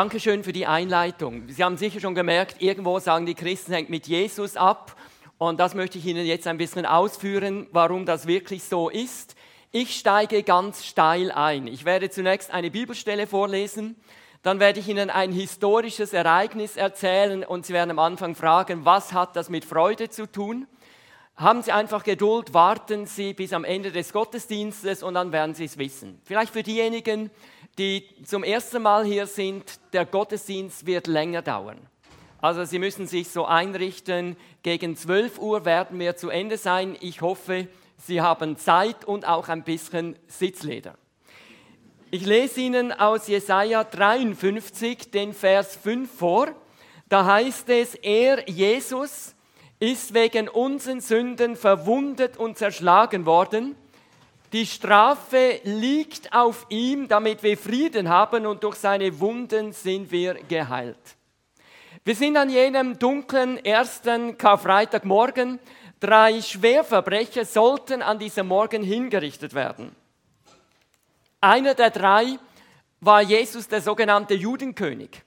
Dankeschön für die Einleitung. Sie haben sicher schon gemerkt, irgendwo sagen die Christen, hängt mit Jesus ab. Und das möchte ich Ihnen jetzt ein bisschen ausführen, warum das wirklich so ist. Ich steige ganz steil ein. Ich werde zunächst eine Bibelstelle vorlesen, dann werde ich Ihnen ein historisches Ereignis erzählen und Sie werden am Anfang fragen, was hat das mit Freude zu tun? Haben Sie einfach Geduld, warten Sie bis am Ende des Gottesdienstes und dann werden Sie es wissen. Vielleicht für diejenigen, die zum ersten Mal hier sind, der Gottesdienst wird länger dauern. Also Sie müssen sich so einrichten, gegen 12 Uhr werden wir zu Ende sein. Ich hoffe, Sie haben Zeit und auch ein bisschen Sitzleder. Ich lese Ihnen aus Jesaja 53 den Vers 5 vor. Da heißt es, er, Jesus, ist wegen unseren Sünden verwundet und zerschlagen worden. Die Strafe liegt auf ihm, damit wir Frieden haben und durch seine Wunden sind wir geheilt. Wir sind an jenem dunklen ersten Karfreitagmorgen. Drei Schwerverbrecher sollten an diesem Morgen hingerichtet werden. Einer der drei war Jesus, der sogenannte Judenkönig.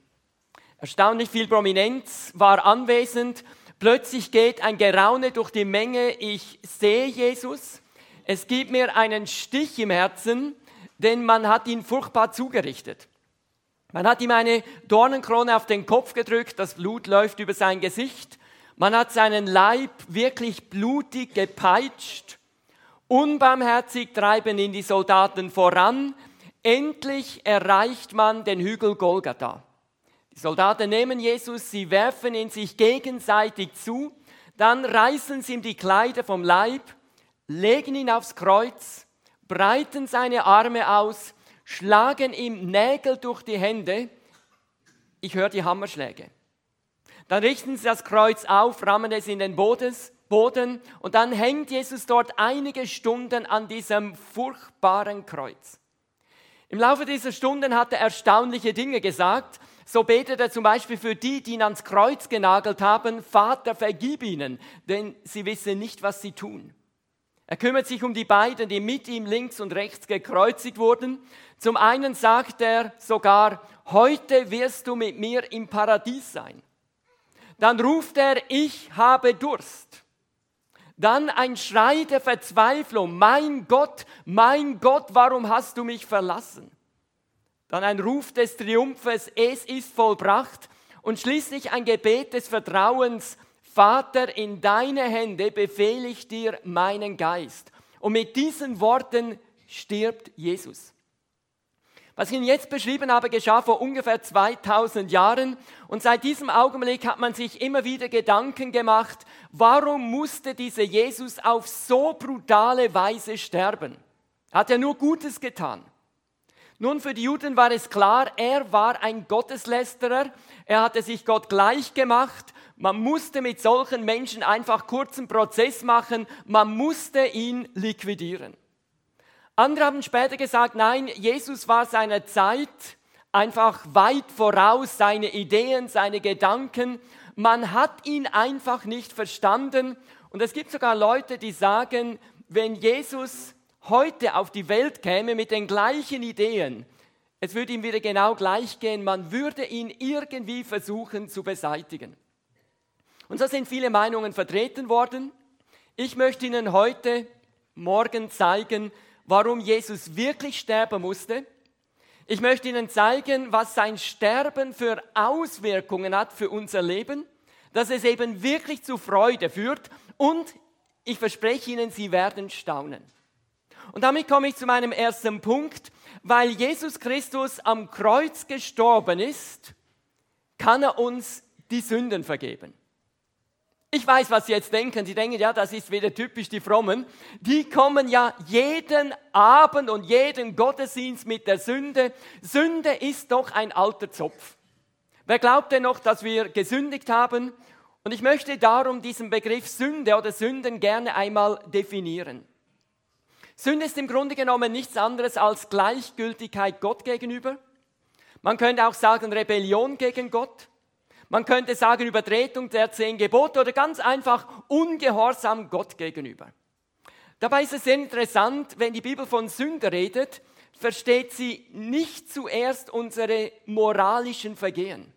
Erstaunlich viel Prominenz war anwesend. Plötzlich geht ein Geraune durch die Menge. Ich sehe Jesus. Es gibt mir einen Stich im Herzen, denn man hat ihn furchtbar zugerichtet. Man hat ihm eine Dornenkrone auf den Kopf gedrückt, das Blut läuft über sein Gesicht. Man hat seinen Leib wirklich blutig gepeitscht. Unbarmherzig treiben ihn die Soldaten voran. Endlich erreicht man den Hügel Golgatha. Die Soldaten nehmen Jesus, sie werfen ihn sich gegenseitig zu, dann reißen sie ihm die Kleider vom Leib, legen ihn aufs Kreuz, breiten seine Arme aus schlagen ihm Nägel durch die Hände. Ich höre die Hammerschläge. Dann richten sie das Kreuz auf, rammen es in den Boden und dann hängt Jesus dort einige Stunden an diesem furchtbaren Kreuz. Im Laufe dieser Stunden hat er erstaunliche Dinge gesagt. So betet er zum Beispiel für die, die ihn ans Kreuz genagelt haben, Vater, vergib ihnen, denn sie wissen nicht, was sie tun. Er kümmert sich um die beiden, die mit ihm links und rechts gekreuzigt wurden. Zum einen sagt er sogar, heute wirst du mit mir im Paradies sein. Dann ruft er, ich habe Durst. Dann ein Schrei der Verzweiflung, mein Gott, mein Gott, warum hast du mich verlassen? Dann ein Ruf des Triumphes, es ist vollbracht. Und schließlich ein Gebet des Vertrauens, Vater, in deine Hände befehle ich dir meinen Geist. Und mit diesen Worten stirbt Jesus. Was ich Ihnen jetzt beschrieben habe, geschah vor ungefähr 2000 Jahren. Und seit diesem Augenblick hat man sich immer wieder Gedanken gemacht, warum musste dieser Jesus auf so brutale Weise sterben? Hat er nur Gutes getan? Nun, für die Juden war es klar, er war ein Gotteslästerer, er hatte sich Gott gleich gemacht man musste mit solchen Menschen einfach kurzen Prozess machen, man musste ihn liquidieren. Andere haben später gesagt, nein, Jesus war seiner Zeit einfach weit voraus, seine Ideen, seine Gedanken. Man hat ihn einfach nicht verstanden. Und es gibt sogar Leute, die sagen, wenn Jesus heute auf die Welt käme mit den gleichen Ideen, es würde ihm wieder genau gleich gehen, man würde ihn irgendwie versuchen zu beseitigen. Und so sind viele Meinungen vertreten worden. Ich möchte Ihnen heute Morgen zeigen, warum Jesus wirklich sterben musste. Ich möchte Ihnen zeigen, was sein Sterben für Auswirkungen hat für unser Leben, dass es eben wirklich zu Freude führt und ich verspreche Ihnen, Sie werden staunen. Und damit komme ich zu meinem ersten Punkt. Weil Jesus Christus am Kreuz gestorben ist, kann er uns die Sünden vergeben. Ich weiß, was Sie jetzt denken. Sie denken, ja, das ist wieder typisch die Frommen. Die kommen ja jeden Abend und jeden Gottesdienst mit der Sünde. Sünde ist doch ein alter Zopf. Wer glaubt denn noch, dass wir gesündigt haben? Und ich möchte darum diesen Begriff Sünde oder Sünden gerne einmal definieren. Sünde ist im Grunde genommen nichts anderes als Gleichgültigkeit Gott gegenüber. Man könnte auch sagen Rebellion gegen Gott. Man könnte sagen Übertretung der zehn Gebote oder ganz einfach Ungehorsam Gott gegenüber. Dabei ist es sehr interessant, wenn die Bibel von Sünde redet, versteht sie nicht zuerst unsere moralischen Vergehen.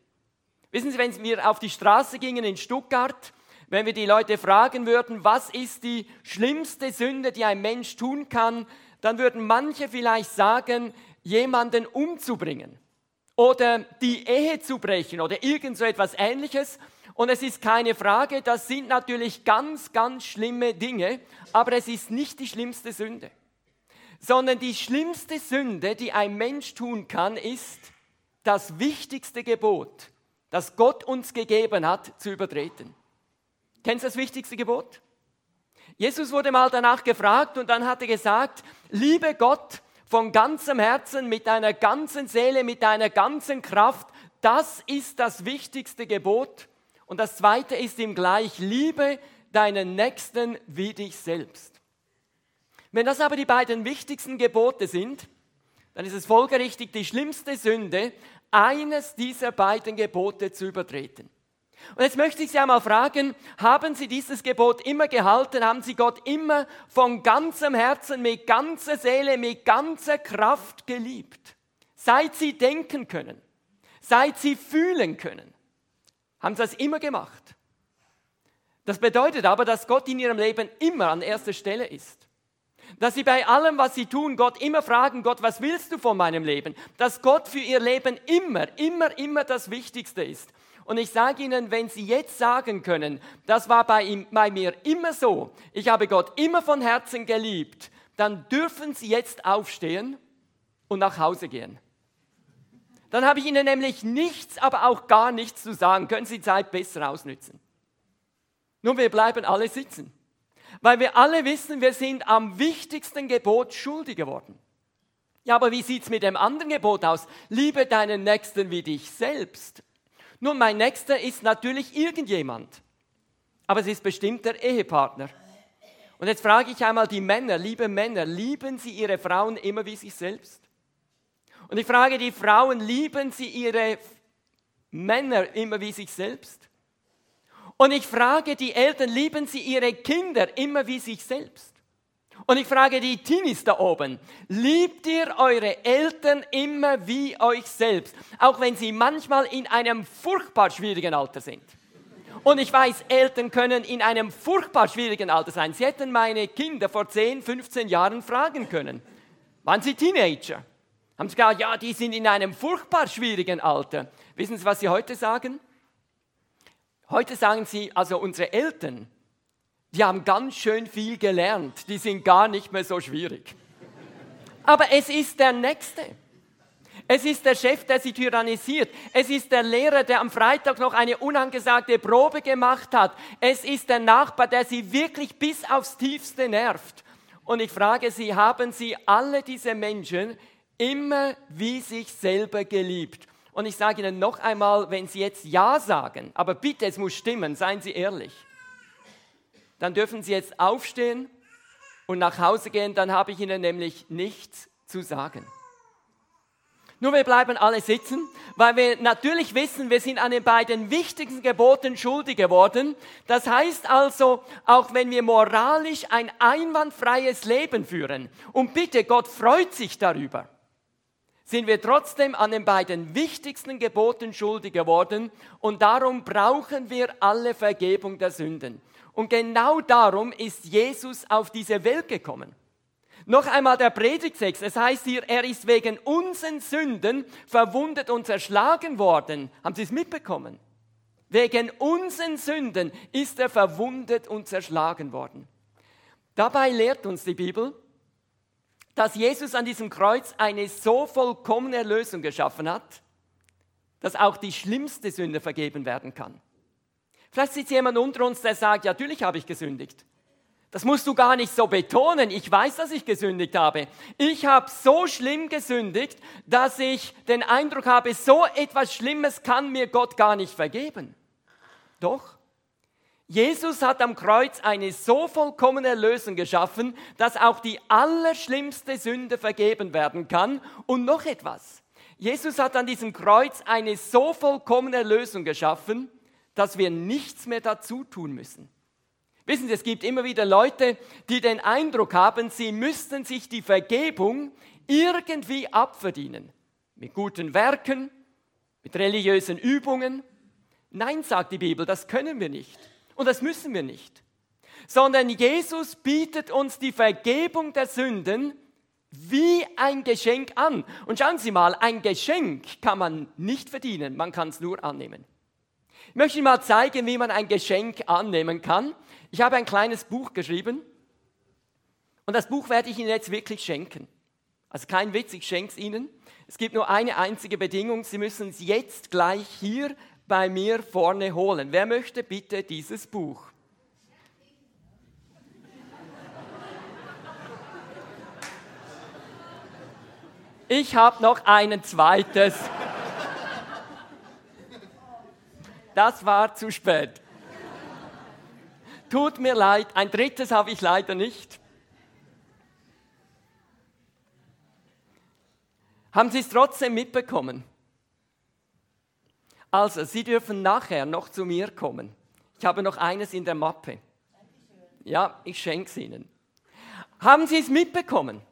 Wissen Sie, wenn wir auf die Straße gingen in Stuttgart, wenn wir die Leute fragen würden, was ist die schlimmste Sünde, die ein Mensch tun kann, dann würden manche vielleicht sagen, jemanden umzubringen oder die Ehe zu brechen oder irgend so etwas Ähnliches. Und es ist keine Frage, das sind natürlich ganz, ganz schlimme Dinge, aber es ist nicht die schlimmste Sünde. Sondern die schlimmste Sünde, die ein Mensch tun kann, ist das wichtigste Gebot, das Gott uns gegeben hat, zu übertreten. Kennst du das wichtigste Gebot? Jesus wurde mal danach gefragt und dann hat er gesagt, liebe Gott von ganzem Herzen, mit deiner ganzen Seele, mit deiner ganzen Kraft, das ist das wichtigste Gebot. Und das zweite ist ihm gleich, liebe deinen Nächsten wie dich selbst. Wenn das aber die beiden wichtigsten Gebote sind, dann ist es folgerichtig, die schlimmste Sünde, eines dieser beiden Gebote zu übertreten. Und jetzt möchte ich Sie einmal fragen, haben Sie dieses Gebot immer gehalten? Haben Sie Gott immer von ganzem Herzen, mit ganzer Seele, mit ganzer Kraft geliebt? Seit Sie denken können, seit Sie fühlen können, haben Sie das immer gemacht. Das bedeutet aber, dass Gott in Ihrem Leben immer an erster Stelle ist. Dass Sie bei allem, was Sie tun, Gott immer fragen, Gott, was willst du von meinem Leben? Dass Gott für Ihr Leben immer, immer, immer das Wichtigste ist. Und ich sage Ihnen, wenn Sie jetzt sagen können, das war bei, ihm, bei mir immer so, ich habe Gott immer von Herzen geliebt, dann dürfen Sie jetzt aufstehen und nach Hause gehen. Dann habe ich Ihnen nämlich nichts, aber auch gar nichts zu sagen. Können Sie Zeit besser ausnützen. Nun, wir bleiben alle sitzen, weil wir alle wissen, wir sind am wichtigsten Gebot schuldig geworden. Ja, aber wie sieht es mit dem anderen Gebot aus? Liebe deinen Nächsten wie dich selbst. Nun, mein Nächster ist natürlich irgendjemand, aber es ist bestimmt der Ehepartner. Und jetzt frage ich einmal die Männer, liebe Männer, lieben sie ihre Frauen immer wie sich selbst? Und ich frage die Frauen, lieben sie ihre Männer immer wie sich selbst? Und ich frage die Eltern, lieben sie ihre Kinder immer wie sich selbst? Und ich frage die Teenies da oben, liebt ihr eure Eltern immer wie euch selbst, auch wenn sie manchmal in einem furchtbar schwierigen Alter sind? Und ich weiß, Eltern können in einem furchtbar schwierigen Alter sein. Sie hätten meine Kinder vor 10, 15 Jahren fragen können. Waren sie Teenager? Haben sie gesagt, ja, die sind in einem furchtbar schwierigen Alter. Wissen Sie, was sie heute sagen? Heute sagen sie, also unsere Eltern, die haben ganz schön viel gelernt, die sind gar nicht mehr so schwierig. Aber es ist der Nächste. Es ist der Chef, der sie tyrannisiert. Es ist der Lehrer, der am Freitag noch eine unangesagte Probe gemacht hat. Es ist der Nachbar, der sie wirklich bis aufs tiefste nervt. Und ich frage Sie, haben Sie alle diese Menschen immer wie sich selber geliebt? Und ich sage Ihnen noch einmal, wenn Sie jetzt Ja sagen, aber bitte, es muss stimmen, seien Sie ehrlich dann dürfen Sie jetzt aufstehen und nach Hause gehen, dann habe ich Ihnen nämlich nichts zu sagen. Nur wir bleiben alle sitzen, weil wir natürlich wissen, wir sind an den beiden wichtigsten Geboten schuldig geworden. Das heißt also, auch wenn wir moralisch ein einwandfreies Leben führen, und bitte, Gott freut sich darüber, sind wir trotzdem an den beiden wichtigsten Geboten schuldig geworden und darum brauchen wir alle Vergebung der Sünden. Und genau darum ist Jesus auf diese Welt gekommen. Noch einmal der Predigtext. Es heißt hier, er ist wegen unseren Sünden verwundet und zerschlagen worden. Haben Sie es mitbekommen? Wegen unseren Sünden ist er verwundet und zerschlagen worden. Dabei lehrt uns die Bibel, dass Jesus an diesem Kreuz eine so vollkommene Erlösung geschaffen hat, dass auch die schlimmste Sünde vergeben werden kann. Vielleicht sitzt jemand unter uns, der sagt, ja, natürlich habe ich gesündigt. Das musst du gar nicht so betonen. Ich weiß, dass ich gesündigt habe. Ich habe so schlimm gesündigt, dass ich den Eindruck habe, so etwas Schlimmes kann mir Gott gar nicht vergeben. Doch, Jesus hat am Kreuz eine so vollkommene Erlösung geschaffen, dass auch die allerschlimmste Sünde vergeben werden kann. Und noch etwas. Jesus hat an diesem Kreuz eine so vollkommene Erlösung geschaffen, dass wir nichts mehr dazu tun müssen. Wissen Sie, es gibt immer wieder Leute, die den Eindruck haben, sie müssten sich die Vergebung irgendwie abverdienen. Mit guten Werken, mit religiösen Übungen. Nein, sagt die Bibel, das können wir nicht. Und das müssen wir nicht. Sondern Jesus bietet uns die Vergebung der Sünden wie ein Geschenk an. Und schauen Sie mal, ein Geschenk kann man nicht verdienen, man kann es nur annehmen. Ich möchte Ihnen mal zeigen, wie man ein Geschenk annehmen kann. Ich habe ein kleines Buch geschrieben und das Buch werde ich Ihnen jetzt wirklich schenken. Also kein Witz, ich schenke es Ihnen. Es gibt nur eine einzige Bedingung, Sie müssen es jetzt gleich hier bei mir vorne holen. Wer möchte bitte dieses Buch? Ich habe noch ein zweites. Das war zu spät. Tut mir leid, ein drittes habe ich leider nicht. Haben Sie es trotzdem mitbekommen? Also, Sie dürfen nachher noch zu mir kommen. Ich habe noch eines in der Mappe. Ja, ich schenke es Ihnen. Haben Sie es mitbekommen?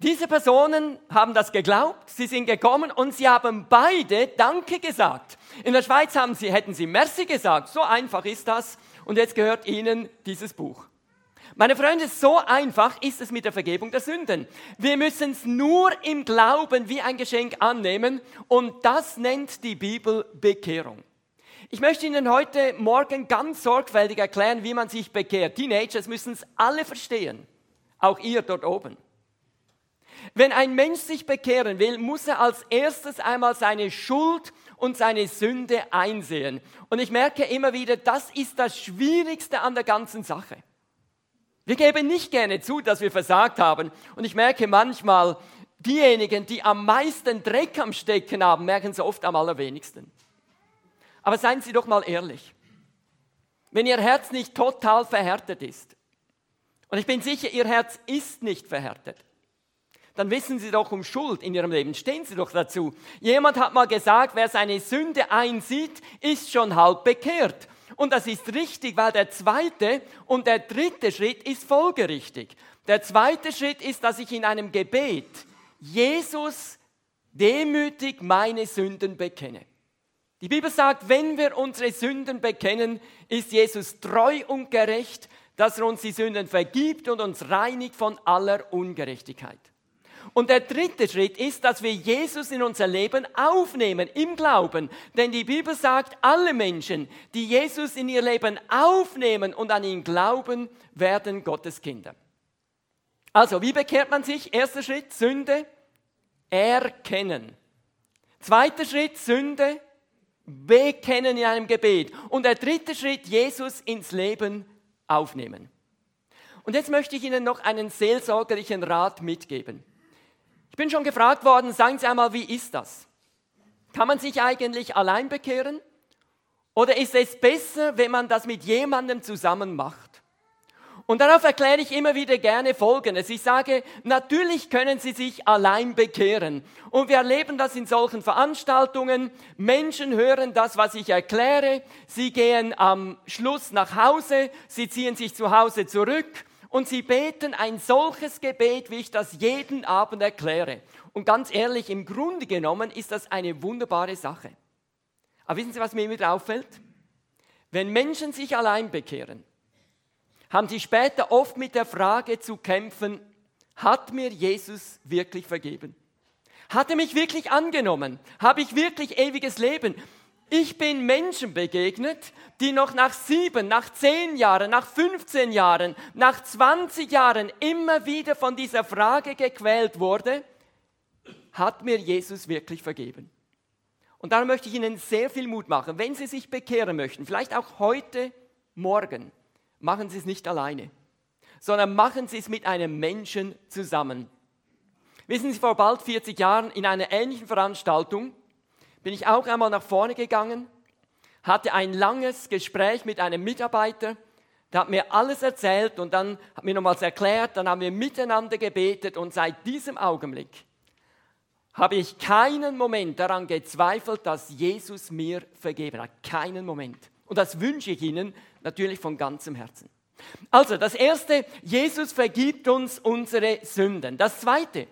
Diese Personen haben das geglaubt, sie sind gekommen und sie haben beide Danke gesagt. In der Schweiz haben sie, hätten sie Merci gesagt, so einfach ist das. Und jetzt gehört ihnen dieses Buch. Meine Freunde, so einfach ist es mit der Vergebung der Sünden. Wir müssen es nur im Glauben wie ein Geschenk annehmen und das nennt die Bibel Bekehrung. Ich möchte Ihnen heute Morgen ganz sorgfältig erklären, wie man sich bekehrt. Teenagers müssen es alle verstehen, auch ihr dort oben. Wenn ein Mensch sich bekehren will, muss er als erstes einmal seine Schuld und seine Sünde einsehen. Und ich merke immer wieder, das ist das Schwierigste an der ganzen Sache. Wir geben nicht gerne zu, dass wir versagt haben. Und ich merke manchmal, diejenigen, die am meisten Dreck am Stecken haben, merken es oft am allerwenigsten. Aber seien Sie doch mal ehrlich. Wenn Ihr Herz nicht total verhärtet ist, und ich bin sicher, Ihr Herz ist nicht verhärtet, dann wissen Sie doch um Schuld in Ihrem Leben. Stehen Sie doch dazu. Jemand hat mal gesagt, wer seine Sünde einsieht, ist schon halb bekehrt. Und das ist richtig, weil der zweite und der dritte Schritt ist folgerichtig. Der zweite Schritt ist, dass ich in einem Gebet Jesus demütig meine Sünden bekenne. Die Bibel sagt, wenn wir unsere Sünden bekennen, ist Jesus treu und gerecht, dass er uns die Sünden vergibt und uns reinigt von aller Ungerechtigkeit. Und der dritte Schritt ist, dass wir Jesus in unser Leben aufnehmen im Glauben. Denn die Bibel sagt, alle Menschen, die Jesus in ihr Leben aufnehmen und an ihn glauben, werden Gottes Kinder. Also, wie bekehrt man sich? Erster Schritt, Sünde, erkennen. Zweiter Schritt, Sünde, bekennen in einem Gebet. Und der dritte Schritt, Jesus ins Leben aufnehmen. Und jetzt möchte ich Ihnen noch einen seelsorgerlichen Rat mitgeben bin schon gefragt worden, sagen Sie einmal, wie ist das? Kann man sich eigentlich allein bekehren? Oder ist es besser, wenn man das mit jemandem zusammen macht? Und darauf erkläre ich immer wieder gerne Folgendes. Ich sage, natürlich können Sie sich allein bekehren. Und wir erleben das in solchen Veranstaltungen. Menschen hören das, was ich erkläre. Sie gehen am Schluss nach Hause. Sie ziehen sich zu Hause zurück und sie beten ein solches Gebet, wie ich das jeden Abend erkläre. Und ganz ehrlich, im Grunde genommen ist das eine wunderbare Sache. Aber wissen Sie, was mir immer auffällt? Wenn Menschen sich allein bekehren, haben sie später oft mit der Frage zu kämpfen, hat mir Jesus wirklich vergeben? Hat er mich wirklich angenommen? Habe ich wirklich ewiges Leben? Ich bin Menschen begegnet, die noch nach sieben, nach zehn Jahren, nach 15 Jahren, nach 20 Jahren immer wieder von dieser Frage gequält wurde, hat mir Jesus wirklich vergeben? Und darum möchte ich Ihnen sehr viel Mut machen. Wenn Sie sich bekehren möchten, vielleicht auch heute, morgen, machen Sie es nicht alleine, sondern machen Sie es mit einem Menschen zusammen. Wissen Sie, vor bald 40 Jahren in einer ähnlichen Veranstaltung bin ich auch einmal nach vorne gegangen, hatte ein langes Gespräch mit einem Mitarbeiter, der hat mir alles erzählt und dann hat mir nochmals erklärt, dann haben wir miteinander gebetet und seit diesem Augenblick habe ich keinen Moment daran gezweifelt, dass Jesus mir vergeben hat. Keinen Moment. Und das wünsche ich Ihnen natürlich von ganzem Herzen. Also, das erste, Jesus vergibt uns unsere Sünden. Das zweite,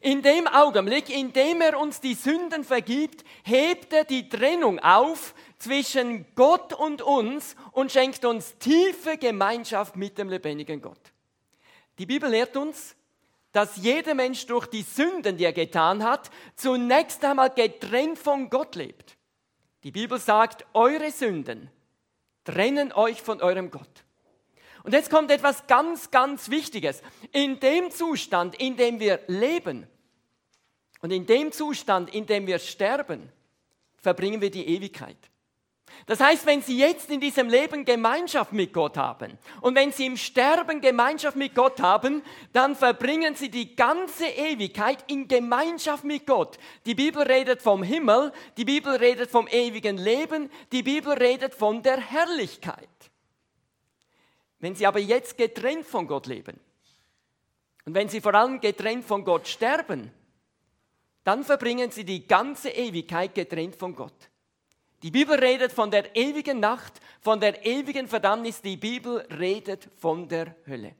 in dem Augenblick, in dem er uns die Sünden vergibt, hebt er die Trennung auf zwischen Gott und uns und schenkt uns tiefe Gemeinschaft mit dem lebendigen Gott. Die Bibel lehrt uns, dass jeder Mensch durch die Sünden, die er getan hat, zunächst einmal getrennt von Gott lebt. Die Bibel sagt, eure Sünden trennen euch von eurem Gott. Und jetzt kommt etwas ganz, ganz Wichtiges. In dem Zustand, in dem wir leben und in dem Zustand, in dem wir sterben, verbringen wir die Ewigkeit. Das heißt, wenn Sie jetzt in diesem Leben Gemeinschaft mit Gott haben und wenn Sie im Sterben Gemeinschaft mit Gott haben, dann verbringen Sie die ganze Ewigkeit in Gemeinschaft mit Gott. Die Bibel redet vom Himmel, die Bibel redet vom ewigen Leben, die Bibel redet von der Herrlichkeit. Wenn Sie aber jetzt getrennt von Gott leben und wenn Sie vor allem getrennt von Gott sterben, dann verbringen Sie die ganze Ewigkeit getrennt von Gott. Die Bibel redet von der ewigen Nacht, von der ewigen Verdammnis. Die Bibel redet von der Hölle.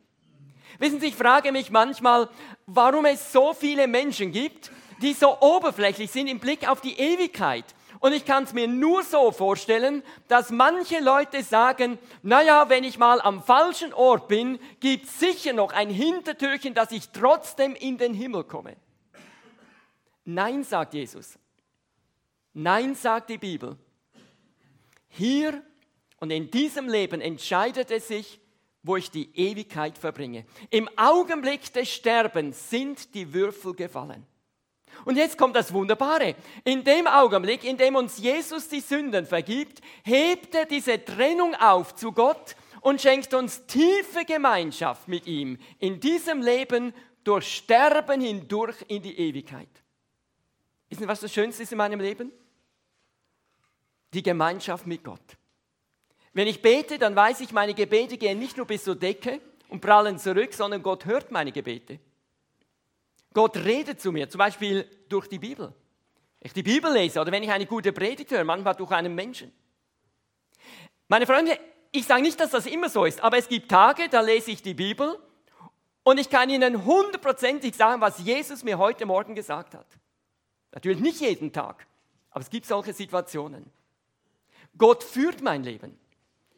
Wissen Sie, ich frage mich manchmal, warum es so viele Menschen gibt, die so oberflächlich sind im Blick auf die Ewigkeit und ich kann es mir nur so vorstellen, dass manche Leute sagen, naja, wenn ich mal am falschen Ort bin, gibt es sicher noch ein Hintertürchen, dass ich trotzdem in den Himmel komme. Nein, sagt Jesus. Nein, sagt die Bibel. Hier und in diesem Leben entscheidet es sich, wo ich die Ewigkeit verbringe. Im Augenblick des Sterbens sind die Würfel gefallen. Und jetzt kommt das Wunderbare. In dem Augenblick, in dem uns Jesus die Sünden vergibt, hebt er diese Trennung auf zu Gott und schenkt uns tiefe Gemeinschaft mit ihm in diesem Leben durch Sterben hindurch in die Ewigkeit. Ist nicht was das Schönste ist in meinem Leben? Die Gemeinschaft mit Gott. Wenn ich bete, dann weiß ich, meine Gebete gehen nicht nur bis zur Decke und prallen zurück, sondern Gott hört meine Gebete. Gott redet zu mir, zum Beispiel durch die Bibel. Ich die Bibel lese oder wenn ich eine gute Predigt höre, manchmal durch einen Menschen. Meine Freunde, ich sage nicht, dass das immer so ist, aber es gibt Tage, da lese ich die Bibel und ich kann Ihnen hundertprozentig sagen, was Jesus mir heute Morgen gesagt hat. Natürlich nicht jeden Tag, aber es gibt solche Situationen. Gott führt mein Leben.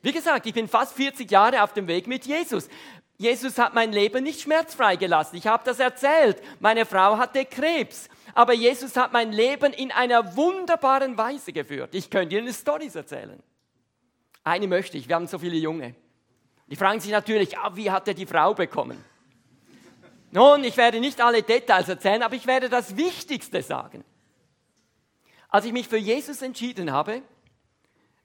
Wie gesagt, ich bin fast 40 Jahre auf dem Weg mit Jesus. Jesus hat mein Leben nicht schmerzfrei gelassen. Ich habe das erzählt. Meine Frau hatte Krebs. Aber Jesus hat mein Leben in einer wunderbaren Weise geführt. Ich könnte Ihnen Storys erzählen. Eine möchte ich. Wir haben so viele Junge. Die fragen sich natürlich, ah, wie hat er die Frau bekommen? Nun, ich werde nicht alle Details erzählen, aber ich werde das Wichtigste sagen. Als ich mich für Jesus entschieden habe,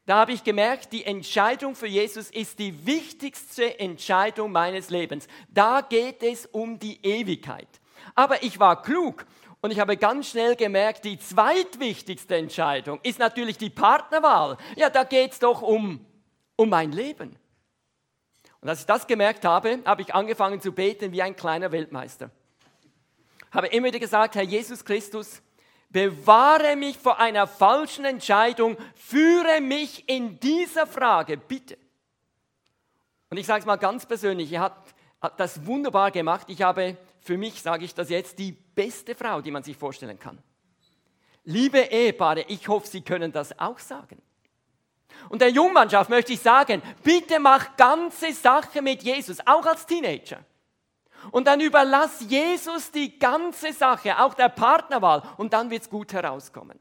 da habe ich gemerkt, die Entscheidung für Jesus ist die wichtigste Entscheidung meines Lebens. Da geht es um die Ewigkeit. Aber ich war klug und ich habe ganz schnell gemerkt, die zweitwichtigste Entscheidung ist natürlich die Partnerwahl. Ja, da geht es doch um, um mein Leben. Und als ich das gemerkt habe, habe ich angefangen zu beten wie ein kleiner Weltmeister. Habe immer wieder gesagt, Herr Jesus Christus, bewahre mich vor einer falschen Entscheidung, führe mich in dieser Frage, bitte. Und ich sage es mal ganz persönlich, er hat, hat das wunderbar gemacht. Ich habe für mich, sage ich das jetzt, die beste Frau, die man sich vorstellen kann. Liebe Ehepaare, ich hoffe, Sie können das auch sagen. Und der Jungmannschaft möchte ich sagen, bitte mach ganze Sache mit Jesus, auch als Teenager. Und dann überlass Jesus die ganze Sache, auch der Partnerwahl, und dann wird es gut herauskommen.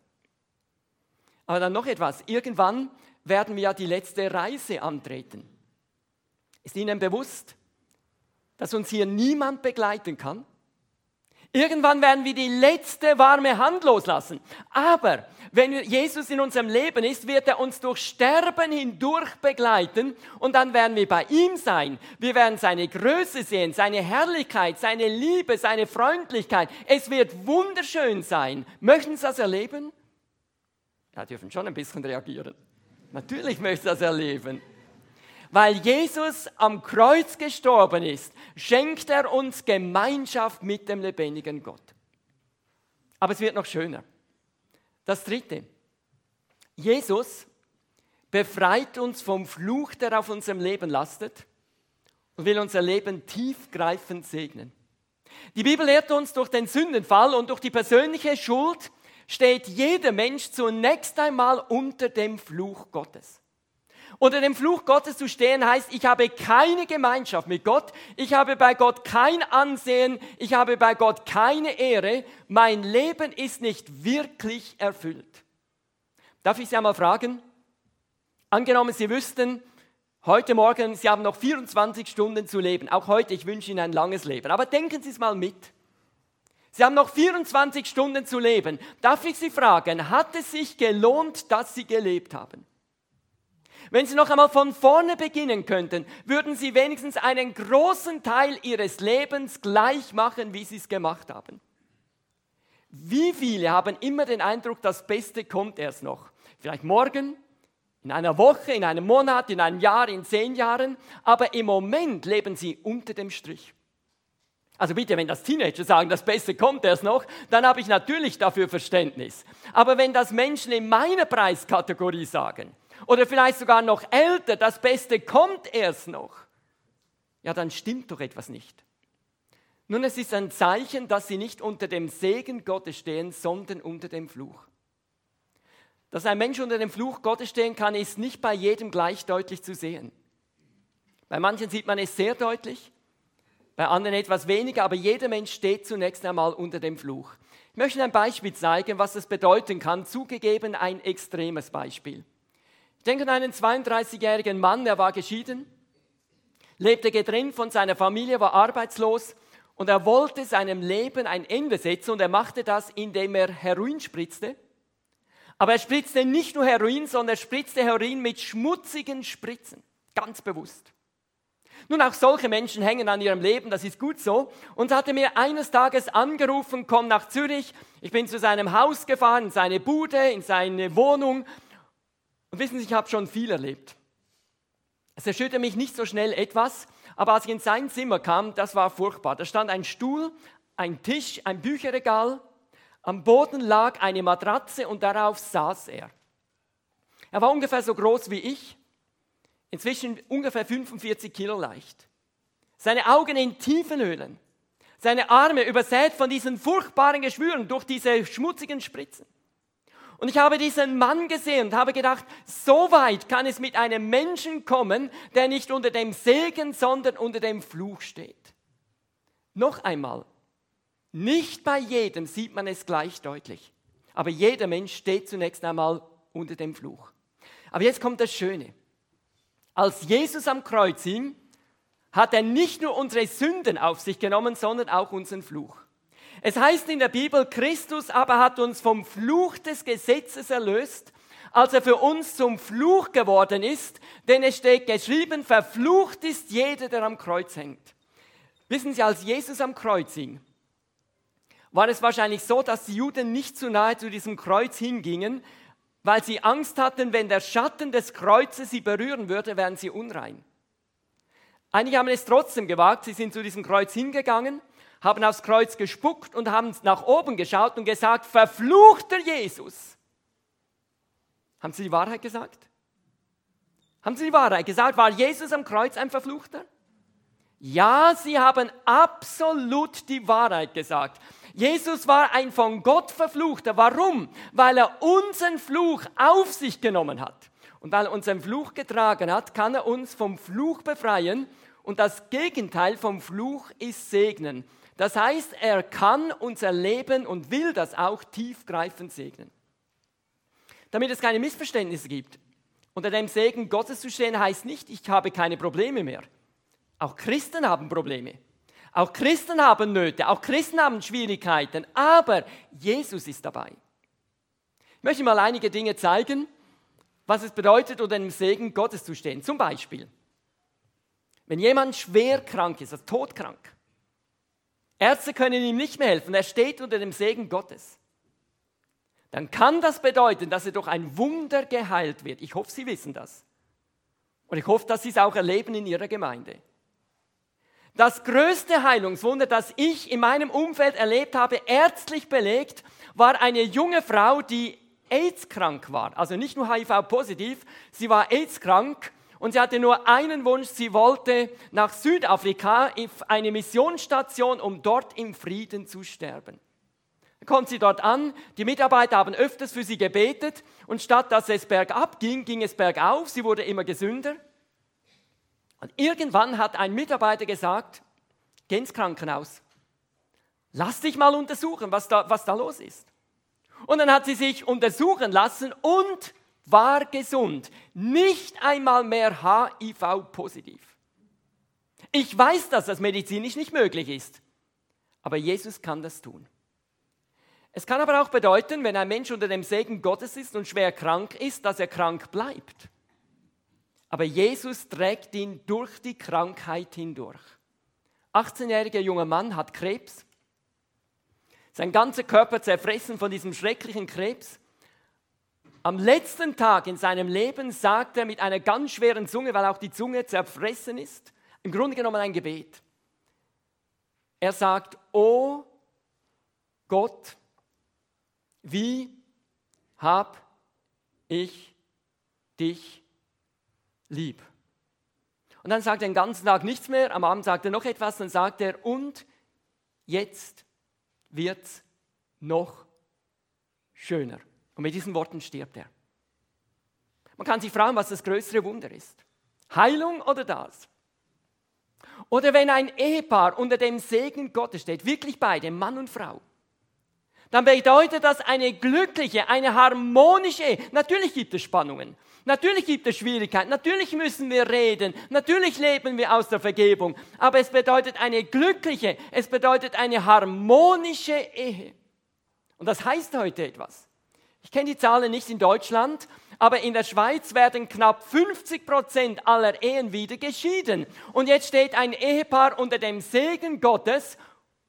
Aber dann noch etwas. Irgendwann werden wir ja die letzte Reise antreten. Ist Ihnen bewusst, dass uns hier niemand begleiten kann? Irgendwann werden wir die letzte warme Hand loslassen. Aber wenn Jesus in unserem Leben ist, wird er uns durch Sterben hindurch begleiten und dann werden wir bei ihm sein. Wir werden seine Größe sehen, seine Herrlichkeit, seine Liebe, seine Freundlichkeit. Es wird wunderschön sein. Möchten Sie das erleben? Ja, dürfen schon ein bisschen reagieren. Natürlich möchte ich das erleben. Weil Jesus am Kreuz gestorben ist, schenkt er uns Gemeinschaft mit dem lebendigen Gott. Aber es wird noch schöner. Das dritte. Jesus befreit uns vom Fluch, der auf unserem Leben lastet und will unser Leben tiefgreifend segnen. Die Bibel lehrt uns, durch den Sündenfall und durch die persönliche Schuld steht jeder Mensch zunächst einmal unter dem Fluch Gottes. Unter dem Fluch Gottes zu stehen heißt, ich habe keine Gemeinschaft mit Gott, ich habe bei Gott kein Ansehen, ich habe bei Gott keine Ehre, mein Leben ist nicht wirklich erfüllt. Darf ich Sie einmal fragen? Angenommen, Sie wüssten, heute Morgen, Sie haben noch 24 Stunden zu leben. Auch heute, ich wünsche Ihnen ein langes Leben. Aber denken Sie es mal mit. Sie haben noch 24 Stunden zu leben. Darf ich Sie fragen, hat es sich gelohnt, dass Sie gelebt haben? Wenn Sie noch einmal von vorne beginnen könnten, würden Sie wenigstens einen großen Teil Ihres Lebens gleich machen, wie Sie es gemacht haben. Wie viele haben immer den Eindruck, das Beste kommt erst noch? Vielleicht morgen, in einer Woche, in einem Monat, in einem Jahr, in zehn Jahren, aber im Moment leben sie unter dem Strich. Also bitte, wenn das Teenager sagen, das Beste kommt erst noch, dann habe ich natürlich dafür Verständnis. Aber wenn das Menschen in meiner Preiskategorie sagen, oder vielleicht sogar noch älter, das Beste kommt erst noch, ja, dann stimmt doch etwas nicht. Nun, es ist ein Zeichen, dass sie nicht unter dem Segen Gottes stehen, sondern unter dem Fluch. Dass ein Mensch unter dem Fluch Gottes stehen kann, ist nicht bei jedem gleich deutlich zu sehen. Bei manchen sieht man es sehr deutlich, bei anderen etwas weniger, aber jeder Mensch steht zunächst einmal unter dem Fluch. Ich möchte ein Beispiel zeigen, was das bedeuten kann, zugegeben ein extremes Beispiel. Ich denke an einen 32-jährigen Mann, der war geschieden, lebte getrennt von seiner Familie, war arbeitslos und er wollte seinem Leben ein Ende setzen und er machte das, indem er Heroin spritzte aber er spritzte nicht nur Heroin, sondern er spritzte Heroin mit schmutzigen Spritzen. Ganz bewusst. Nun, auch solche Menschen hängen an ihrem Leben, das ist gut so. Und hatte mir eines Tages angerufen, komm nach Zürich. Ich bin zu seinem Haus gefahren, in seine Bude, in seine Wohnung. Und wissen Sie, ich habe schon viel erlebt. Es erschütterte mich nicht so schnell etwas, aber als ich in sein Zimmer kam, das war furchtbar. Da stand ein Stuhl, ein Tisch, ein Bücherregal am Boden lag eine Matratze und darauf saß er. Er war ungefähr so groß wie ich, inzwischen ungefähr 45 Kilo leicht. Seine Augen in tiefen Höhlen, seine Arme übersät von diesen furchtbaren Geschwüren durch diese schmutzigen Spritzen. Und ich habe diesen Mann gesehen und habe gedacht, so weit kann es mit einem Menschen kommen, der nicht unter dem Segen, sondern unter dem Fluch steht. Noch einmal, nicht bei jedem sieht man es gleich deutlich. Aber jeder Mensch steht zunächst einmal unter dem Fluch. Aber jetzt kommt das Schöne. Als Jesus am Kreuz hing, hat er nicht nur unsere Sünden auf sich genommen, sondern auch unseren Fluch. Es heißt in der Bibel, Christus aber hat uns vom Fluch des Gesetzes erlöst, als er für uns zum Fluch geworden ist, denn es steht geschrieben, verflucht ist jeder, der am Kreuz hängt. Wissen Sie, als Jesus am Kreuz hing, war es wahrscheinlich so, dass die Juden nicht zu nahe zu diesem Kreuz hingingen, weil sie Angst hatten, wenn der Schatten des Kreuzes sie berühren würde, wären sie unrein. Einige haben es trotzdem gewagt, sie sind zu diesem Kreuz hingegangen, haben aufs Kreuz gespuckt und haben nach oben geschaut und gesagt, verfluchter Jesus. Haben sie die Wahrheit gesagt? Haben sie die Wahrheit gesagt? War Jesus am Kreuz ein Verfluchter? Ja, sie haben absolut die Wahrheit gesagt. Jesus war ein von Gott verfluchter. Warum? Weil er unseren Fluch auf sich genommen hat. Und weil er unseren Fluch getragen hat, kann er uns vom Fluch befreien. Und das Gegenteil vom Fluch ist Segnen. Das heißt, er kann unser Leben und will das auch tiefgreifend segnen. Damit es keine Missverständnisse gibt, unter dem Segen Gottes zu stehen, heißt nicht, ich habe keine Probleme mehr. Auch Christen haben Probleme. Auch Christen haben Nöte, auch Christen haben Schwierigkeiten, aber Jesus ist dabei. Ich möchte mal einige Dinge zeigen, was es bedeutet, unter dem Segen Gottes zu stehen. Zum Beispiel, wenn jemand schwer krank ist, also todkrank, Ärzte können ihm nicht mehr helfen, er steht unter dem Segen Gottes, dann kann das bedeuten, dass er durch ein Wunder geheilt wird. Ich hoffe, Sie wissen das. Und ich hoffe, dass Sie es auch erleben in Ihrer Gemeinde. Das größte Heilungswunder, das ich in meinem Umfeld erlebt habe, ärztlich belegt, war eine junge Frau, die AIDS-krank war. Also nicht nur HIV-positiv, sie war AIDS-krank und sie hatte nur einen Wunsch, sie wollte nach Südafrika eine Missionsstation, um dort im Frieden zu sterben. Dann kommt sie dort an, die Mitarbeiter haben öfters für sie gebetet und statt dass es bergab ging, ging es bergauf, sie wurde immer gesünder. Und irgendwann hat ein Mitarbeiter gesagt, geh ins Krankenhaus, lass dich mal untersuchen, was da, was da los ist. Und dann hat sie sich untersuchen lassen und war gesund, nicht einmal mehr HIV-positiv. Ich weiß, dass das medizinisch nicht möglich ist, aber Jesus kann das tun. Es kann aber auch bedeuten, wenn ein Mensch unter dem Segen Gottes ist und schwer krank ist, dass er krank bleibt. Aber Jesus trägt ihn durch die Krankheit hindurch. 18-jähriger junger Mann hat Krebs. Sein ganzer Körper zerfressen von diesem schrecklichen Krebs. Am letzten Tag in seinem Leben sagt er mit einer ganz schweren Zunge, weil auch die Zunge zerfressen ist, im Grunde genommen ein Gebet. Er sagt, oh Gott, wie hab ich dich lieb? Und dann sagt er den ganzen Tag nichts mehr, am Abend sagt er noch etwas, dann sagt er, und jetzt wird es noch schöner. Und mit diesen Worten stirbt er. Man kann sich fragen, was das größere Wunder ist. Heilung oder das? Oder wenn ein Ehepaar unter dem Segen Gottes steht, wirklich beide, Mann und Frau, dann bedeutet das eine glückliche, eine harmonische Ehe. Natürlich gibt es Spannungen, natürlich gibt es Schwierigkeiten, natürlich müssen wir reden, natürlich leben wir aus der Vergebung, aber es bedeutet eine glückliche, es bedeutet eine harmonische Ehe. Und das heißt heute etwas. Ich kenne die Zahlen nicht in Deutschland, aber in der Schweiz werden knapp 50 Prozent aller Ehen wieder geschieden. Und jetzt steht ein Ehepaar unter dem Segen Gottes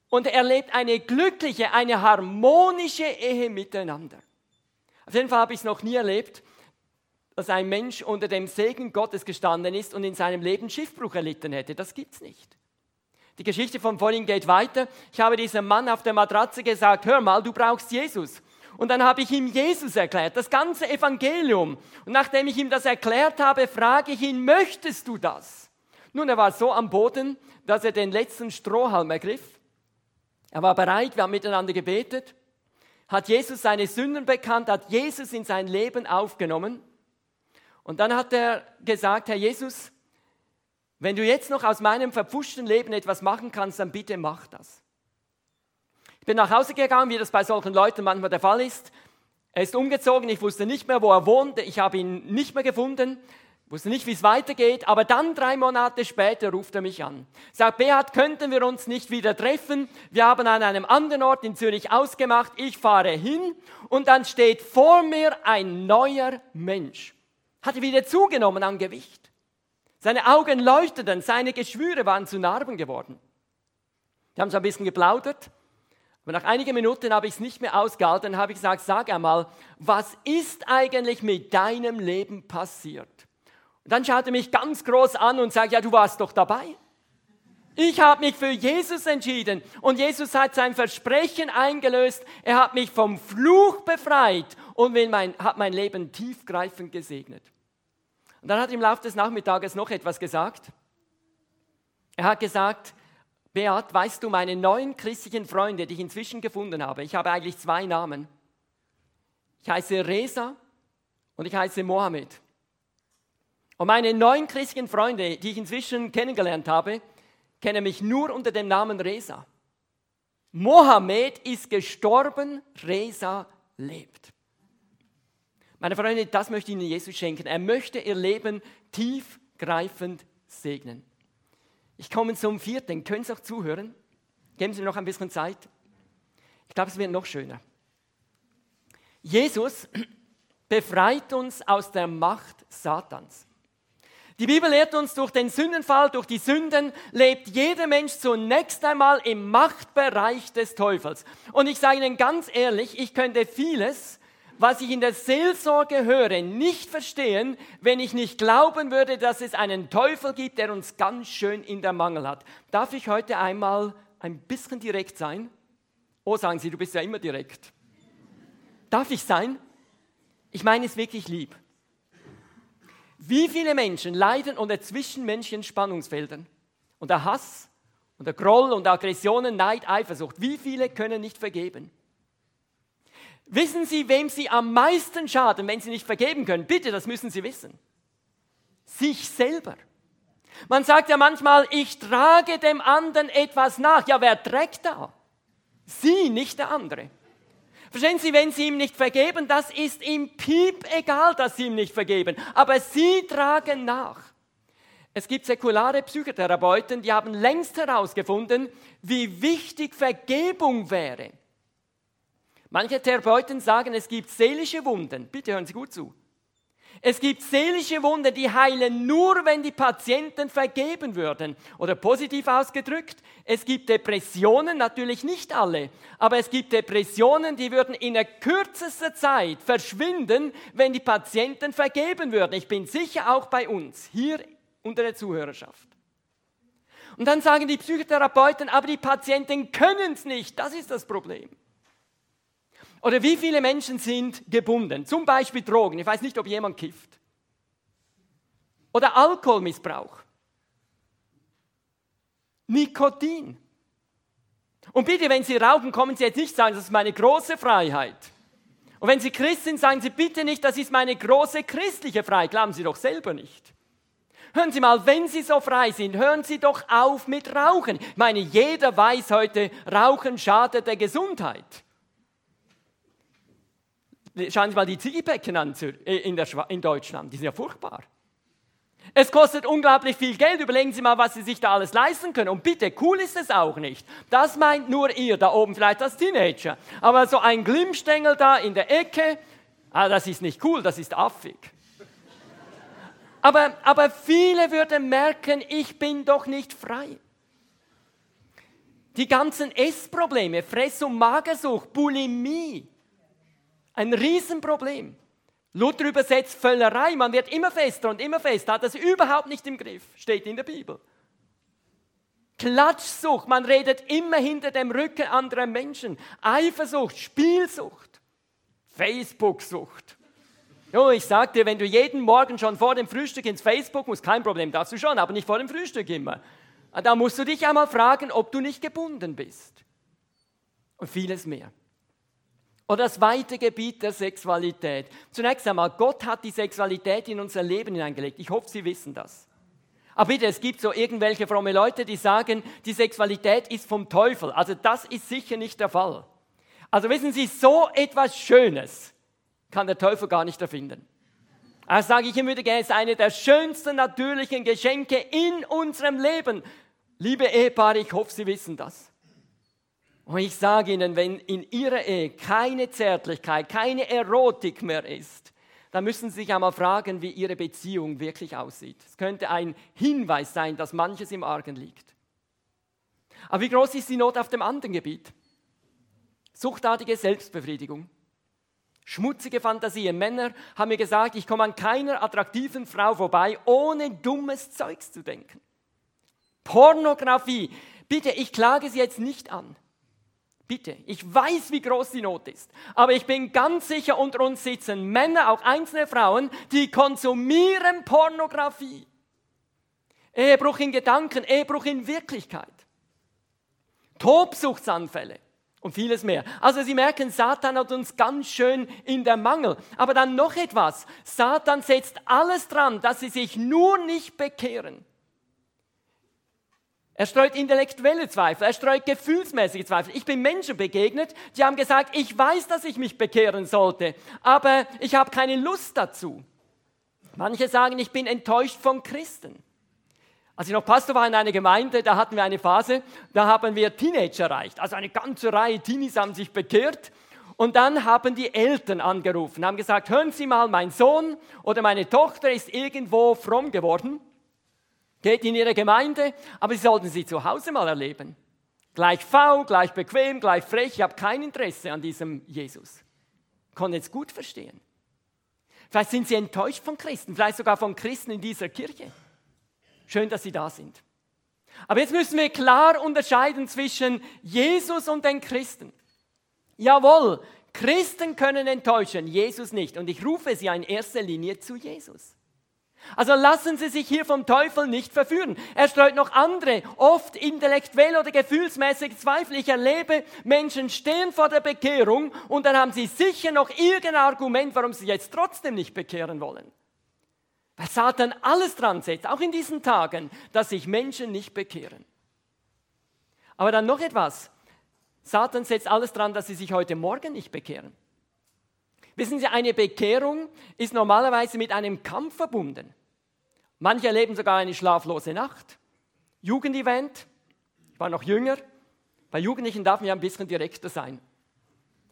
und erlebt eine glückliche, eine harmonische Ehe miteinander. Auf jeden Fall habe ich es noch nie erlebt, dass ein Mensch unter dem Segen Gottes gestanden ist und in seinem Leben Schiffbruch erlitten hätte. Das gibt es nicht. Die Geschichte von vorhin geht weiter. Ich habe diesem Mann auf der Matratze gesagt, hör mal, du brauchst Jesus. Und dann habe ich ihm Jesus erklärt, das ganze Evangelium. Und nachdem ich ihm das erklärt habe, frage ich ihn, möchtest du das? Nun, er war so am Boden, dass er den letzten Strohhalm ergriff er war bereit, wir haben miteinander gebetet, hat Jesus seine Sünden bekannt, hat Jesus in sein Leben aufgenommen. Und dann hat er gesagt, Herr Jesus, wenn du jetzt noch aus meinem verpfuschten Leben etwas machen kannst, dann bitte mach das. Ich bin nach Hause gegangen, wie das bei solchen Leuten manchmal der Fall ist. Er ist umgezogen, ich wusste nicht mehr, wo er wohnte, ich habe ihn nicht mehr gefunden wusste nicht, wie es weitergeht, aber dann drei Monate später ruft er mich an. Sagt, Beat, könnten wir uns nicht wieder treffen? Wir haben an einem anderen Ort in Zürich ausgemacht, ich fahre hin und dann steht vor mir ein neuer Mensch. Hatte wieder zugenommen an Gewicht. Seine Augen leuchteten, seine Geschwüre waren zu Narben geworden. Wir haben so ein bisschen geplaudert, aber nach einigen Minuten habe ich es nicht mehr ausgehalten, habe ich gesagt, sag einmal, was ist eigentlich mit deinem Leben passiert? Und dann schaut er mich ganz groß an und sagt, ja, du warst doch dabei. Ich habe mich für Jesus entschieden und Jesus hat sein Versprechen eingelöst. Er hat mich vom Fluch befreit und mein, hat mein Leben tiefgreifend gesegnet. Und dann hat er im Laufe des Nachmittages noch etwas gesagt. Er hat gesagt, Beat, weißt du, meine neuen christlichen Freunde, die ich inzwischen gefunden habe, ich habe eigentlich zwei Namen. Ich heiße Reza und ich heiße Mohammed. Und meine neun christlichen Freunde, die ich inzwischen kennengelernt habe, kennen mich nur unter dem Namen Reza. Mohammed ist gestorben, Reza lebt. Meine Freunde, das möchte ich Ihnen Jesus schenken. Er möchte Ihr Leben tiefgreifend segnen. Ich komme zum vierten. Können Sie auch zuhören? Geben Sie mir noch ein bisschen Zeit. Ich glaube, es wird noch schöner. Jesus befreit uns aus der Macht Satans. Die Bibel lehrt uns, durch den Sündenfall, durch die Sünden, lebt jeder Mensch zunächst einmal im Machtbereich des Teufels. Und ich sage Ihnen ganz ehrlich, ich könnte vieles, was ich in der Seelsorge höre, nicht verstehen, wenn ich nicht glauben würde, dass es einen Teufel gibt, der uns ganz schön in der Mangel hat. Darf ich heute einmal ein bisschen direkt sein? Oh, sagen Sie, du bist ja immer direkt. Darf ich sein? Ich meine es wirklich lieb. Wie viele Menschen leiden unter zwischenmenschlichen Spannungsfeldern, unter Hass, unter Groll und Aggressionen, Neid, Eifersucht. Wie viele können nicht vergeben? Wissen Sie, wem Sie am meisten schaden, wenn Sie nicht vergeben können? Bitte, das müssen Sie wissen. Sich selber. Man sagt ja manchmal, ich trage dem anderen etwas nach. Ja, wer trägt da? Sie, nicht der andere. Verstehen Sie, wenn Sie ihm nicht vergeben, das ist ihm piep egal, dass Sie ihm nicht vergeben. Aber Sie tragen nach. Es gibt säkulare Psychotherapeuten, die haben längst herausgefunden, wie wichtig Vergebung wäre. Manche Therapeuten sagen, es gibt seelische Wunden. Bitte hören Sie gut zu. Es gibt seelische Wunden, die heilen nur, wenn die Patienten vergeben würden. Oder positiv ausgedrückt, es gibt Depressionen, natürlich nicht alle, aber es gibt Depressionen, die würden in der kürzester Zeit verschwinden, wenn die Patienten vergeben würden. Ich bin sicher auch bei uns, hier unter der Zuhörerschaft. Und dann sagen die Psychotherapeuten, aber die Patienten können es nicht, das ist das Problem. Oder wie viele Menschen sind gebunden? Zum Beispiel Drogen. Ich weiß nicht, ob jemand kifft. Oder Alkoholmissbrauch. Nikotin. Und bitte, wenn Sie rauchen, kommen Sie jetzt nicht sagen, das ist meine große Freiheit. Und wenn Sie Christ sind, sagen Sie bitte nicht, das ist meine große christliche Freiheit. Glauben Sie doch selber nicht. Hören Sie mal, wenn Sie so frei sind, hören Sie doch auf mit Rauchen. Ich meine, jeder weiß heute, Rauchen schadet der Gesundheit. Schauen Sie mal die Ziegelbecken an äh, in, in Deutschland, die sind ja furchtbar. Es kostet unglaublich viel Geld. Überlegen Sie mal, was Sie sich da alles leisten können. Und bitte, cool ist es auch nicht. Das meint nur ihr da oben, vielleicht als Teenager. Aber so ein Glimmstängel da in der Ecke, ah, das ist nicht cool, das ist affig. Aber, aber viele würden merken, ich bin doch nicht frei. Die ganzen Essprobleme, Fress- und Magersucht, Bulimie, ein Riesenproblem. Luther übersetzt Völlerei, man wird immer fester und immer fester, hat das überhaupt nicht im Griff, steht in der Bibel. Klatschsucht, man redet immer hinter dem Rücken anderer Menschen. Eifersucht, Spielsucht, Facebook-Sucht. Ich sag dir, wenn du jeden Morgen schon vor dem Frühstück ins Facebook musst, kein Problem, darfst du schon, aber nicht vor dem Frühstück immer. Da musst du dich einmal fragen, ob du nicht gebunden bist. Und vieles mehr. Oder das weite Gebiet der Sexualität. Zunächst einmal, Gott hat die Sexualität in unser Leben hineingelegt. Ich hoffe, Sie wissen das. Aber bitte, es gibt so irgendwelche fromme Leute, die sagen, die Sexualität ist vom Teufel. Also das ist sicher nicht der Fall. Also wissen Sie, so etwas Schönes kann der Teufel gar nicht erfinden. Das sage ich immer wieder, ist eine der schönsten natürlichen Geschenke in unserem Leben. Liebe Ehepaare, ich hoffe, Sie wissen das. Und ich sage Ihnen, wenn in Ihrer Ehe keine Zärtlichkeit, keine Erotik mehr ist, dann müssen Sie sich einmal fragen, wie Ihre Beziehung wirklich aussieht. Es könnte ein Hinweis sein, dass manches im Argen liegt. Aber wie groß ist die Not auf dem anderen Gebiet? Suchtartige Selbstbefriedigung. Schmutzige Fantasien. Männer haben mir gesagt, ich komme an keiner attraktiven Frau vorbei, ohne dummes Zeugs zu denken. Pornografie. Bitte, ich klage Sie jetzt nicht an. Bitte, ich weiß, wie groß die Not ist, aber ich bin ganz sicher, unter uns sitzen Männer, auch einzelne Frauen, die konsumieren Pornografie. Ehebruch in Gedanken, Ehebruch in Wirklichkeit. Tobsuchtsanfälle und vieles mehr. Also Sie merken, Satan hat uns ganz schön in der Mangel. Aber dann noch etwas. Satan setzt alles dran, dass sie sich nur nicht bekehren. Er streut intellektuelle Zweifel, er streut gefühlsmäßige Zweifel. Ich bin Menschen begegnet, die haben gesagt, ich weiß, dass ich mich bekehren sollte, aber ich habe keine Lust dazu. Manche sagen, ich bin enttäuscht von Christen. Als ich noch Pastor war in einer Gemeinde, da hatten wir eine Phase, da haben wir Teenager erreicht. Also eine ganze Reihe Teenies haben sich bekehrt. Und dann haben die Eltern angerufen, haben gesagt, hören Sie mal, mein Sohn oder meine Tochter ist irgendwo fromm geworden. Geht in ihre Gemeinde, aber sie sollten sie zu Hause mal erleben. Gleich faul, gleich bequem, gleich frech. Ich habe kein Interesse an diesem Jesus. Konnte jetzt gut verstehen. Vielleicht sind sie enttäuscht von Christen, vielleicht sogar von Christen in dieser Kirche. Schön, dass sie da sind. Aber jetzt müssen wir klar unterscheiden zwischen Jesus und den Christen. Jawohl, Christen können enttäuschen, Jesus nicht. Und ich rufe sie in erster Linie zu Jesus. Also lassen Sie sich hier vom Teufel nicht verführen. Er streut noch andere, oft intellektuell oder gefühlsmäßig Zweifel. Ich erlebe, Menschen stehen vor der Bekehrung und dann haben sie sicher noch irgendein Argument, warum sie jetzt trotzdem nicht bekehren wollen. Weil Satan alles dran setzt, auch in diesen Tagen, dass sich Menschen nicht bekehren. Aber dann noch etwas. Satan setzt alles dran, dass sie sich heute Morgen nicht bekehren. Wissen Sie, eine Bekehrung ist normalerweise mit einem Kampf verbunden. Manche erleben sogar eine schlaflose Nacht. Jugendevent, ich war noch jünger. Bei Jugendlichen darf man ja ein bisschen direkter sein.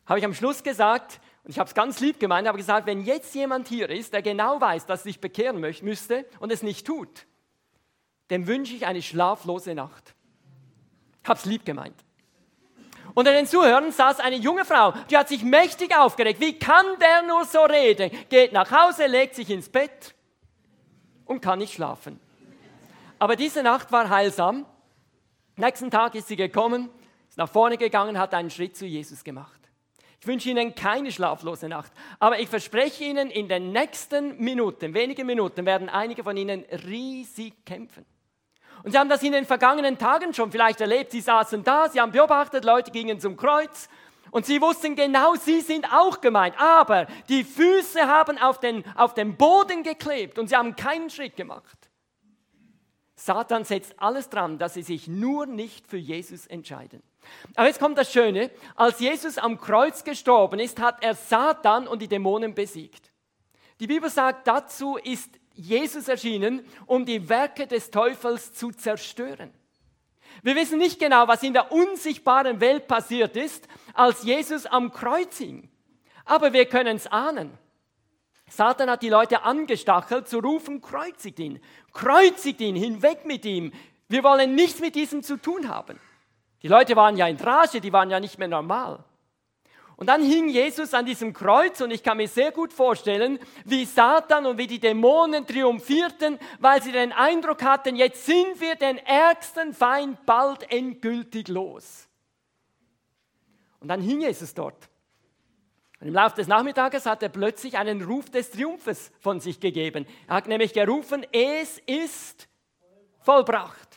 Habe ich am Schluss gesagt, und ich habe es ganz lieb gemeint, habe gesagt, wenn jetzt jemand hier ist, der genau weiß, dass er sich bekehren müsste und es nicht tut, dem wünsche ich eine schlaflose Nacht. Ich habe es lieb gemeint. Unter den Zuhörern saß eine junge Frau, die hat sich mächtig aufgeregt. Wie kann der nur so reden? Geht nach Hause, legt sich ins Bett und kann nicht schlafen. Aber diese Nacht war heilsam. Nächsten Tag ist sie gekommen, ist nach vorne gegangen, hat einen Schritt zu Jesus gemacht. Ich wünsche Ihnen keine schlaflose Nacht, aber ich verspreche Ihnen, in den nächsten Minuten, wenigen Minuten, werden einige von Ihnen riesig kämpfen. Und Sie haben das in den vergangenen Tagen schon vielleicht erlebt. Sie saßen da, Sie haben beobachtet, Leute gingen zum Kreuz und Sie wussten genau, Sie sind auch gemeint. Aber die Füße haben auf den, auf den Boden geklebt und Sie haben keinen Schritt gemacht. Satan setzt alles dran, dass Sie sich nur nicht für Jesus entscheiden. Aber jetzt kommt das Schöne, als Jesus am Kreuz gestorben ist, hat er Satan und die Dämonen besiegt. Die Bibel sagt, dazu ist Jesus erschienen, um die Werke des Teufels zu zerstören. Wir wissen nicht genau, was in der unsichtbaren Welt passiert ist, als Jesus am Kreuz hing. Aber wir können es ahnen. Satan hat die Leute angestachelt zu rufen, kreuzigt ihn, kreuzigt ihn, hinweg mit ihm. Wir wollen nichts mit diesem zu tun haben. Die Leute waren ja in Rage, die waren ja nicht mehr normal. Und dann hing Jesus an diesem Kreuz und ich kann mir sehr gut vorstellen, wie Satan und wie die Dämonen triumphierten, weil sie den Eindruck hatten, jetzt sind wir den ärgsten Feind bald endgültig los. Und dann hing Jesus dort. Und im Laufe des Nachmittages hat er plötzlich einen Ruf des Triumphes von sich gegeben. Er hat nämlich gerufen, es ist vollbracht.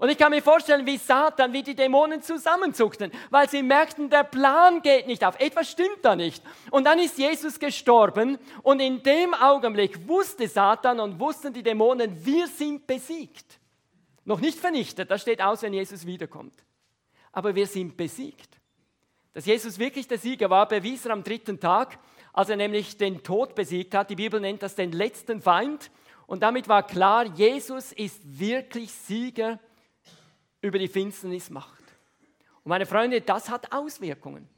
Und ich kann mir vorstellen, wie Satan, wie die Dämonen zusammenzuckten, weil sie merkten, der Plan geht nicht auf, etwas stimmt da nicht. Und dann ist Jesus gestorben und in dem Augenblick wusste Satan und wussten die Dämonen, wir sind besiegt. Noch nicht vernichtet, das steht aus, wenn Jesus wiederkommt. Aber wir sind besiegt. Dass Jesus wirklich der Sieger war, bewies er am dritten Tag, als er nämlich den Tod besiegt hat. Die Bibel nennt das den letzten Feind. Und damit war klar, Jesus ist wirklich Sieger über die Finsternis macht. Und meine Freunde, das hat Auswirkungen.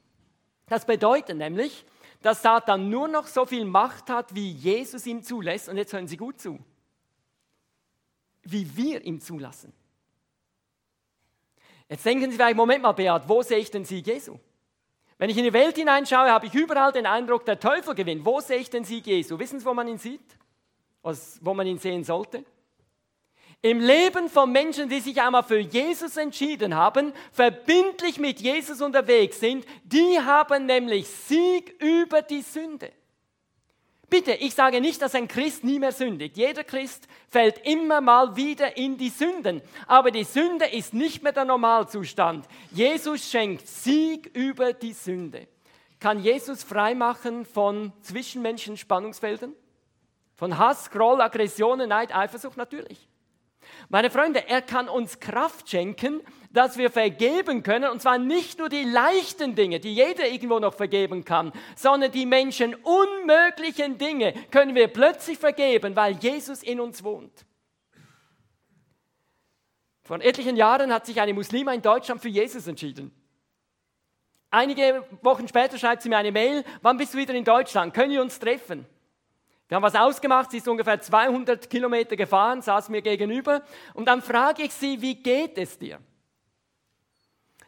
Das bedeutet nämlich, dass Satan nur noch so viel Macht hat, wie Jesus ihm zulässt. Und jetzt hören Sie gut zu. Wie wir ihm zulassen. Jetzt denken Sie vielleicht, Moment mal, Beat, wo sehe ich den Sieg Jesu? Wenn ich in die Welt hineinschaue, habe ich überall den Eindruck, der Teufel gewinnt. Wo sehe ich den Sieg Jesu? Wissen Sie, wo man ihn sieht? wo man ihn sehen sollte? Im Leben von Menschen, die sich einmal für Jesus entschieden haben, verbindlich mit Jesus unterwegs sind, die haben nämlich Sieg über die Sünde. Bitte, ich sage nicht, dass ein Christ nie mehr sündigt. Jeder Christ fällt immer mal wieder in die Sünden. Aber die Sünde ist nicht mehr der Normalzustand. Jesus schenkt Sieg über die Sünde. Kann Jesus freimachen von zwischenmenschlichen Spannungsfeldern? Von Hass, Groll, Aggressionen, Neid, Eifersucht? Natürlich. Meine Freunde, er kann uns Kraft schenken, dass wir vergeben können, und zwar nicht nur die leichten Dinge, die jeder irgendwo noch vergeben kann, sondern die Menschen unmöglichen Dinge können wir plötzlich vergeben, weil Jesus in uns wohnt. Vor etlichen Jahren hat sich eine Muslima in Deutschland für Jesus entschieden. Einige Wochen später schreibt sie mir eine Mail, wann bist du wieder in Deutschland? Können wir uns treffen? Wir haben was ausgemacht, sie ist ungefähr 200 Kilometer gefahren, saß mir gegenüber und dann frage ich sie, wie geht es dir?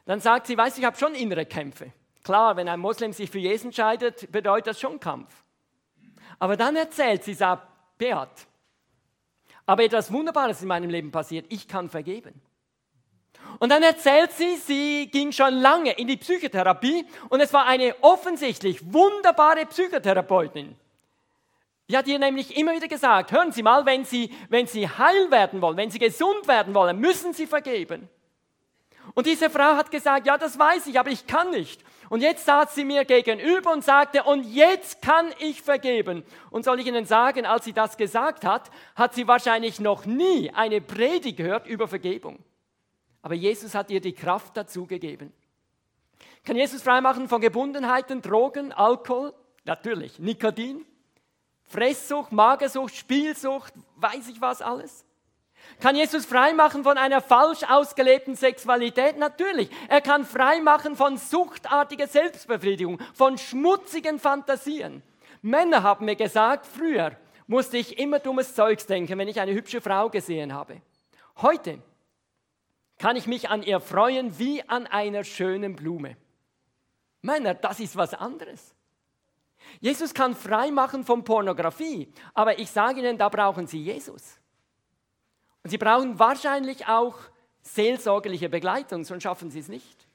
Dann sagt sie, weiß ich habe schon innere Kämpfe. Klar, wenn ein Moslem sich für Jesus entscheidet, bedeutet das schon Kampf. Aber dann erzählt sie, sagt, Beat, aber etwas Wunderbares in meinem Leben passiert, ich kann vergeben. Und dann erzählt sie, sie ging schon lange in die Psychotherapie und es war eine offensichtlich wunderbare Psychotherapeutin. Die hat ihr nämlich immer wieder gesagt, hören Sie mal, wenn Sie, wenn Sie heil werden wollen, wenn Sie gesund werden wollen, müssen Sie vergeben. Und diese Frau hat gesagt, ja, das weiß ich, aber ich kann nicht. Und jetzt saß sie mir gegenüber und sagte, und jetzt kann ich vergeben. Und soll ich Ihnen sagen, als sie das gesagt hat, hat sie wahrscheinlich noch nie eine Predigt gehört über Vergebung. Aber Jesus hat ihr die Kraft dazu gegeben. Kann Jesus freimachen von Gebundenheiten, Drogen, Alkohol? Natürlich. Nikotin? Fresssucht, Magersucht, Spielsucht, weiß ich was alles? Kann Jesus freimachen von einer falsch ausgelebten Sexualität? Natürlich. Er kann freimachen von suchtartiger Selbstbefriedigung, von schmutzigen Fantasien. Männer haben mir gesagt, früher musste ich immer dummes Zeugs denken, wenn ich eine hübsche Frau gesehen habe. Heute kann ich mich an ihr freuen wie an einer schönen Blume. Männer, das ist was anderes. Jesus kann freimachen von Pornografie, aber ich sage Ihnen, da brauchen Sie Jesus. Und sie brauchen wahrscheinlich auch seelsorgerliche Begleitung, sonst schaffen sie es nicht.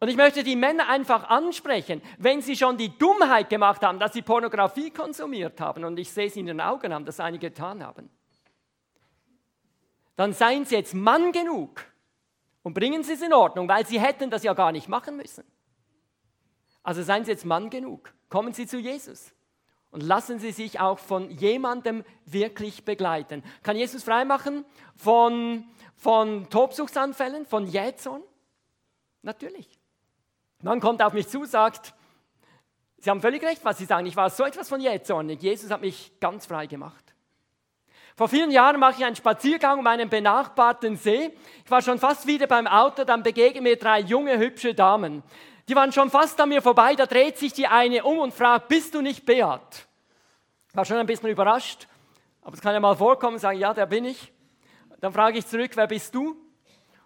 Und ich möchte die Männer einfach ansprechen, wenn sie schon die Dummheit gemacht haben, dass sie Pornografie konsumiert haben, und ich sehe es in den Augen haben, dass einige getan haben, dann seien sie jetzt Mann genug und bringen sie es in Ordnung, weil sie hätten das ja gar nicht machen müssen. Also seien sie jetzt Mann genug, kommen sie zu Jesus. Und lassen Sie sich auch von jemandem wirklich begleiten. Kann Jesus freimachen von, von Tobsuchtsanfällen, von Jähzorn? Natürlich. Man kommt auf mich zu, sagt, Sie haben völlig recht, was Sie sagen. Ich war so etwas von jähzornig. Jesus hat mich ganz frei gemacht. Vor vielen Jahren mache ich einen Spaziergang um einen benachbarten See. Ich war schon fast wieder beim Auto, dann begegnen mir drei junge, hübsche Damen. Die waren schon fast an mir vorbei, da dreht sich die eine um und fragt, bist du nicht Beat? War schon ein bisschen überrascht, aber es kann ja mal vorkommen, sagen, ja, der bin ich. Dann frage ich zurück, wer bist du?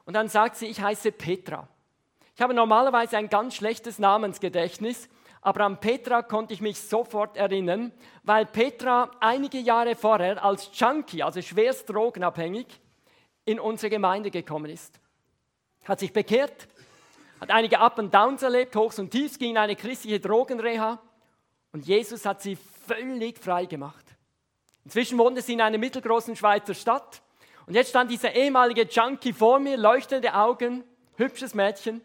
Und dann sagt sie, ich heiße Petra. Ich habe normalerweise ein ganz schlechtes Namensgedächtnis, aber an Petra konnte ich mich sofort erinnern, weil Petra einige Jahre vorher als Junkie, also schwerst drogenabhängig, in unsere Gemeinde gekommen ist. Hat sich bekehrt, hat einige Up and Downs erlebt, Hochs und Tiefs, ging in eine christliche Drogenreha und Jesus hat sie völlig frei gemacht. Inzwischen wohnte sie in einer mittelgroßen Schweizer Stadt und jetzt stand dieser ehemalige Junkie vor mir, leuchtende Augen, hübsches Mädchen.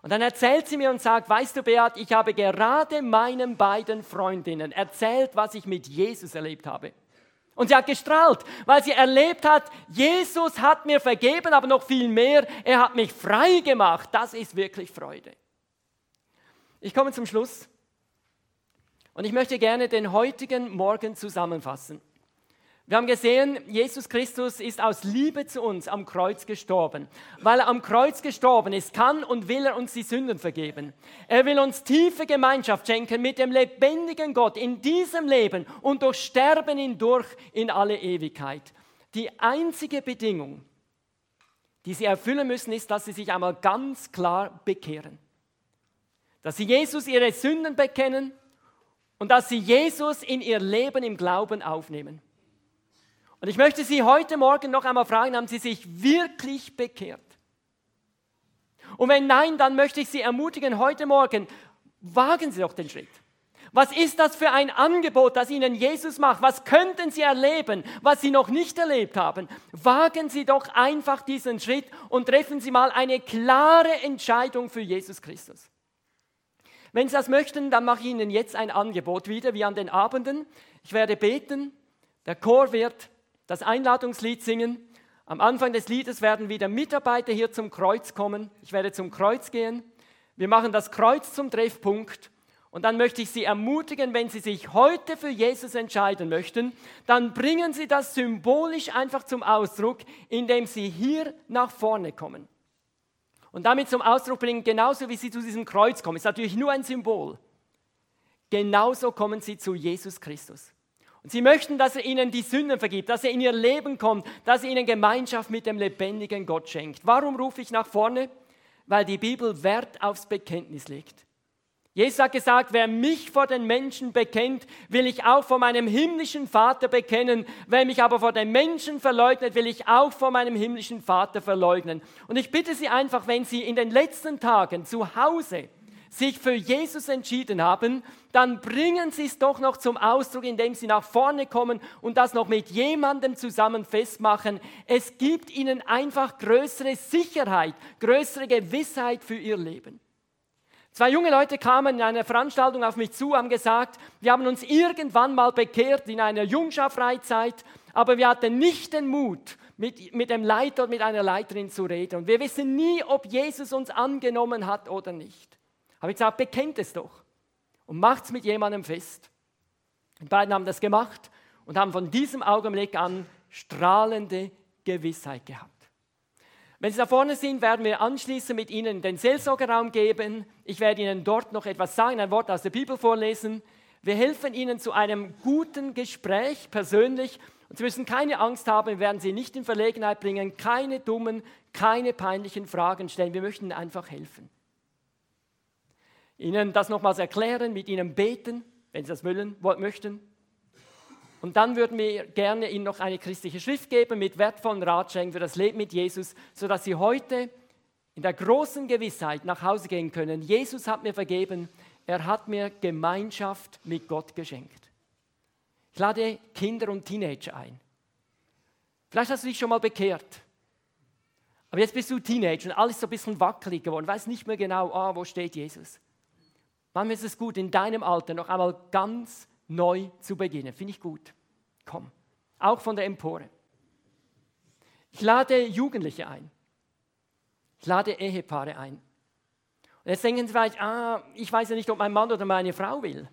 Und dann erzählt sie mir und sagt, weißt du Beat, ich habe gerade meinen beiden Freundinnen erzählt, was ich mit Jesus erlebt habe. Und sie hat gestrahlt, weil sie erlebt hat, Jesus hat mir vergeben, aber noch viel mehr, er hat mich frei gemacht. Das ist wirklich Freude. Ich komme zum Schluss und ich möchte gerne den heutigen Morgen zusammenfassen. Wir haben gesehen, Jesus Christus ist aus Liebe zu uns am Kreuz gestorben. Weil er am Kreuz gestorben ist, kann und will er uns die Sünden vergeben. Er will uns tiefe Gemeinschaft schenken mit dem lebendigen Gott in diesem Leben und durch Sterben hindurch in alle Ewigkeit. Die einzige Bedingung, die sie erfüllen müssen, ist, dass sie sich einmal ganz klar bekehren. Dass sie Jesus ihre Sünden bekennen und dass sie Jesus in ihr Leben im Glauben aufnehmen. Und ich möchte Sie heute Morgen noch einmal fragen, haben Sie sich wirklich bekehrt? Und wenn nein, dann möchte ich Sie ermutigen, heute Morgen, wagen Sie doch den Schritt. Was ist das für ein Angebot, das Ihnen Jesus macht? Was könnten Sie erleben, was Sie noch nicht erlebt haben? Wagen Sie doch einfach diesen Schritt und treffen Sie mal eine klare Entscheidung für Jesus Christus. Wenn Sie das möchten, dann mache ich Ihnen jetzt ein Angebot wieder, wie an den Abenden. Ich werde beten, der Chor wird das Einladungslied singen. Am Anfang des Liedes werden wieder Mitarbeiter hier zum Kreuz kommen. Ich werde zum Kreuz gehen. Wir machen das Kreuz zum Treffpunkt. Und dann möchte ich Sie ermutigen, wenn Sie sich heute für Jesus entscheiden möchten, dann bringen Sie das symbolisch einfach zum Ausdruck, indem Sie hier nach vorne kommen. Und damit zum Ausdruck bringen, genauso wie Sie zu diesem Kreuz kommen, ist natürlich nur ein Symbol. Genauso kommen Sie zu Jesus Christus. Und sie möchten, dass er ihnen die Sünden vergibt, dass er in ihr Leben kommt, dass er ihnen Gemeinschaft mit dem lebendigen Gott schenkt. Warum rufe ich nach vorne? Weil die Bibel Wert aufs Bekenntnis legt. Jesus hat gesagt, wer mich vor den Menschen bekennt, will ich auch vor meinem himmlischen Vater bekennen. Wer mich aber vor den Menschen verleugnet, will ich auch vor meinem himmlischen Vater verleugnen. Und ich bitte Sie einfach, wenn Sie in den letzten Tagen zu Hause sich für Jesus entschieden haben, dann bringen Sie es doch noch zum Ausdruck, indem Sie nach vorne kommen und das noch mit jemandem zusammen festmachen. Es gibt Ihnen einfach größere Sicherheit, größere Gewissheit für Ihr Leben. Zwei junge Leute kamen in einer Veranstaltung auf mich zu, haben gesagt, wir haben uns irgendwann mal bekehrt in einer Jungschar-Freizeit, aber wir hatten nicht den Mut, mit, mit dem Leiter mit einer Leiterin zu reden. Und wir wissen nie, ob Jesus uns angenommen hat oder nicht. Habe ich gesagt, bekennt es doch und macht es mit jemandem fest. Die beiden haben das gemacht und haben von diesem Augenblick an strahlende Gewissheit gehabt. Wenn Sie da vorne sind, werden wir anschließend mit Ihnen den Seelsorgerraum geben. Ich werde Ihnen dort noch etwas sagen, ein Wort aus der Bibel vorlesen. Wir helfen Ihnen zu einem guten Gespräch persönlich. Und Sie müssen keine Angst haben, wir werden Sie nicht in Verlegenheit bringen, keine dummen, keine peinlichen Fragen stellen. Wir möchten Ihnen einfach helfen. Ihnen das nochmals erklären, mit Ihnen beten, wenn Sie das wollen, möchten. Und dann würden wir gerne Ihnen noch eine christliche Schrift geben mit wertvollen Ratschlägen für das Leben mit Jesus, sodass Sie heute in der großen Gewissheit nach Hause gehen können. Jesus hat mir vergeben, er hat mir Gemeinschaft mit Gott geschenkt. Ich lade Kinder und Teenager ein. Vielleicht hast du dich schon mal bekehrt. Aber jetzt bist du Teenager und alles so ein bisschen wackelig geworden, weiß nicht mehr genau, ah, wo steht Jesus. Manchmal ist es gut, in deinem Alter noch einmal ganz neu zu beginnen. Finde ich gut. Komm. Auch von der Empore. Ich lade Jugendliche ein. Ich lade Ehepaare ein. Und jetzt denken Sie vielleicht, ah, ich weiß ja nicht, ob mein Mann oder meine Frau will.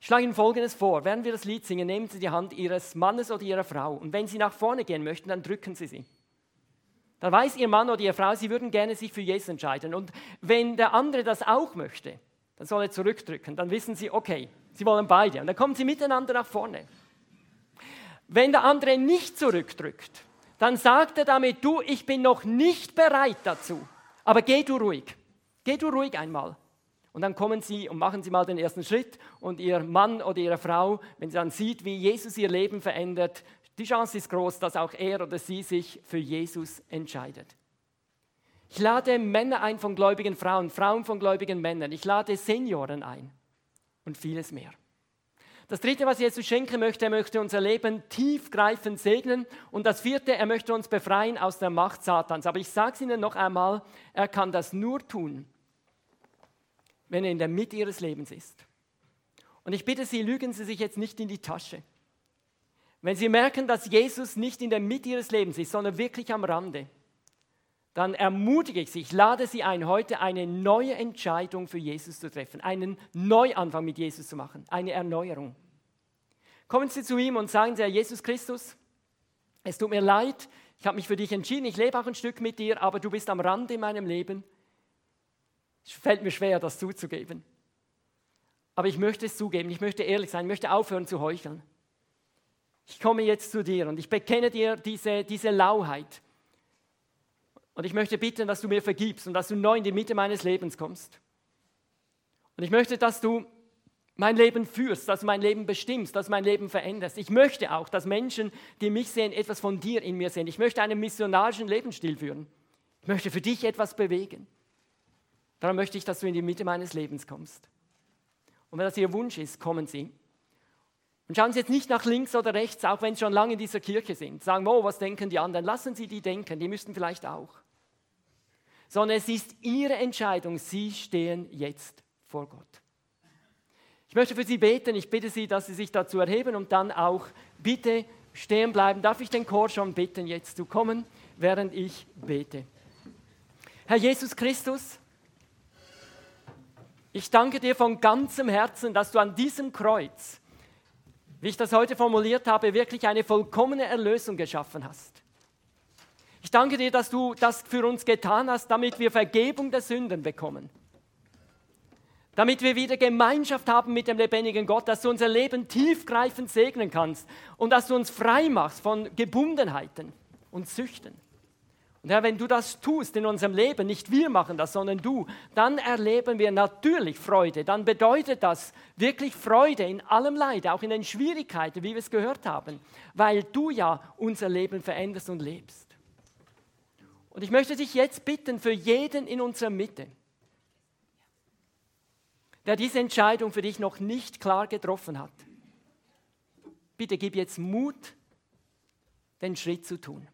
Ich schlage Ihnen Folgendes vor. Während wir das Lied singen, nehmen Sie die Hand Ihres Mannes oder Ihrer Frau. Und wenn Sie nach vorne gehen möchten, dann drücken Sie sie. Dann weiß Ihr Mann oder Ihre Frau, Sie würden gerne sich für Jesus entscheiden. Und wenn der andere das auch möchte, dann soll er zurückdrücken. Dann wissen Sie, okay, Sie wollen beide. Und dann kommen sie miteinander nach vorne. Wenn der andere nicht zurückdrückt, dann sagt er damit, du, ich bin noch nicht bereit dazu. Aber geh du ruhig. Geh du ruhig einmal. Und dann kommen sie und machen sie mal den ersten Schritt und ihr Mann oder ihre Frau, wenn sie dann sieht, wie Jesus ihr Leben verändert, die Chance ist groß, dass auch er oder sie sich für Jesus entscheidet. Ich lade Männer ein von gläubigen Frauen, Frauen von gläubigen Männern. Ich lade Senioren ein und vieles mehr. Das dritte, was Jesus schenken möchte, er möchte unser Leben tiefgreifend segnen. Und das vierte, er möchte uns befreien aus der Macht Satans. Aber ich sage es Ihnen noch einmal, er kann das nur tun, wenn er in der Mitte Ihres Lebens ist. Und ich bitte Sie, lügen Sie sich jetzt nicht in die Tasche. Wenn Sie merken, dass Jesus nicht in der Mitte Ihres Lebens ist, sondern wirklich am Rande, dann ermutige ich Sie, ich lade Sie ein, heute eine neue Entscheidung für Jesus zu treffen, einen Neuanfang mit Jesus zu machen, eine Erneuerung. Kommen Sie zu ihm und sagen Sie, Herr Jesus Christus, es tut mir leid, ich habe mich für dich entschieden, ich lebe auch ein Stück mit dir, aber du bist am Rand in meinem Leben. Es fällt mir schwer, das zuzugeben. Aber ich möchte es zugeben, ich möchte ehrlich sein, ich möchte aufhören zu heucheln. Ich komme jetzt zu dir und ich bekenne dir diese, diese Lauheit und ich möchte bitten, dass du mir vergibst und dass du neu in die Mitte meines Lebens kommst. Und ich möchte, dass du mein Leben führst, dass du mein Leben bestimmst, dass du mein Leben veränderst. Ich möchte auch, dass Menschen, die mich sehen, etwas von dir in mir sehen. Ich möchte einen missionarischen Lebensstil führen. Ich möchte für dich etwas bewegen. Darum möchte ich, dass du in die Mitte meines Lebens kommst. Und wenn das Ihr Wunsch ist, kommen Sie. Und schauen Sie jetzt nicht nach links oder rechts, auch wenn Sie schon lange in dieser Kirche sind. Sagen, oh, was denken die anderen? Lassen Sie die denken, die müssten vielleicht auch sondern es ist ihre Entscheidung. Sie stehen jetzt vor Gott. Ich möchte für Sie beten. Ich bitte Sie, dass Sie sich dazu erheben und dann auch bitte stehen bleiben. Darf ich den Chor schon bitten, jetzt zu kommen, während ich bete? Herr Jesus Christus, ich danke dir von ganzem Herzen, dass du an diesem Kreuz, wie ich das heute formuliert habe, wirklich eine vollkommene Erlösung geschaffen hast. Ich danke dir, dass du das für uns getan hast, damit wir Vergebung der Sünden bekommen. Damit wir wieder Gemeinschaft haben mit dem lebendigen Gott, dass du unser Leben tiefgreifend segnen kannst und dass du uns frei machst von Gebundenheiten und Süchten. Und Herr, wenn du das tust in unserem Leben, nicht wir machen das, sondern du, dann erleben wir natürlich Freude. Dann bedeutet das wirklich Freude in allem Leid, auch in den Schwierigkeiten, wie wir es gehört haben, weil du ja unser Leben veränderst und lebst. Und ich möchte dich jetzt bitten für jeden in unserer Mitte, der diese Entscheidung für dich noch nicht klar getroffen hat. Bitte gib jetzt Mut, den Schritt zu tun.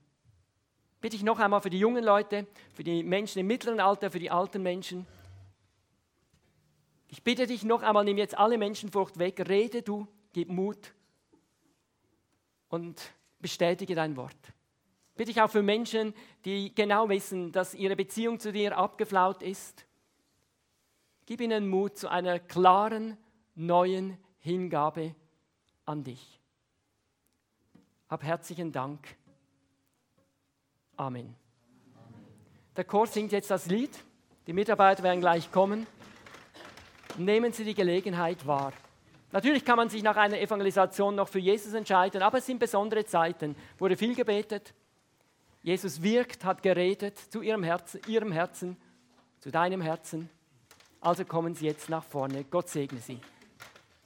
Bitte ich noch einmal für die jungen Leute, für die Menschen im mittleren Alter, für die alten Menschen. Ich bitte dich noch einmal, nimm jetzt alle Menschenfurcht weg, rede du, gib Mut und bestätige dein Wort. Bitte ich auch für Menschen, die genau wissen, dass ihre Beziehung zu dir abgeflaut ist. Gib ihnen Mut zu einer klaren, neuen Hingabe an dich. Hab herzlichen Dank Amen. Der Chor singt jetzt das Lied. Die Mitarbeiter werden gleich kommen. Nehmen Sie die Gelegenheit wahr. Natürlich kann man sich nach einer Evangelisation noch für Jesus entscheiden, aber es sind besondere Zeiten. Wurde viel gebetet. Jesus wirkt, hat geredet zu ihrem Herzen, ihrem Herzen, zu deinem Herzen. Also kommen Sie jetzt nach vorne. Gott segne Sie.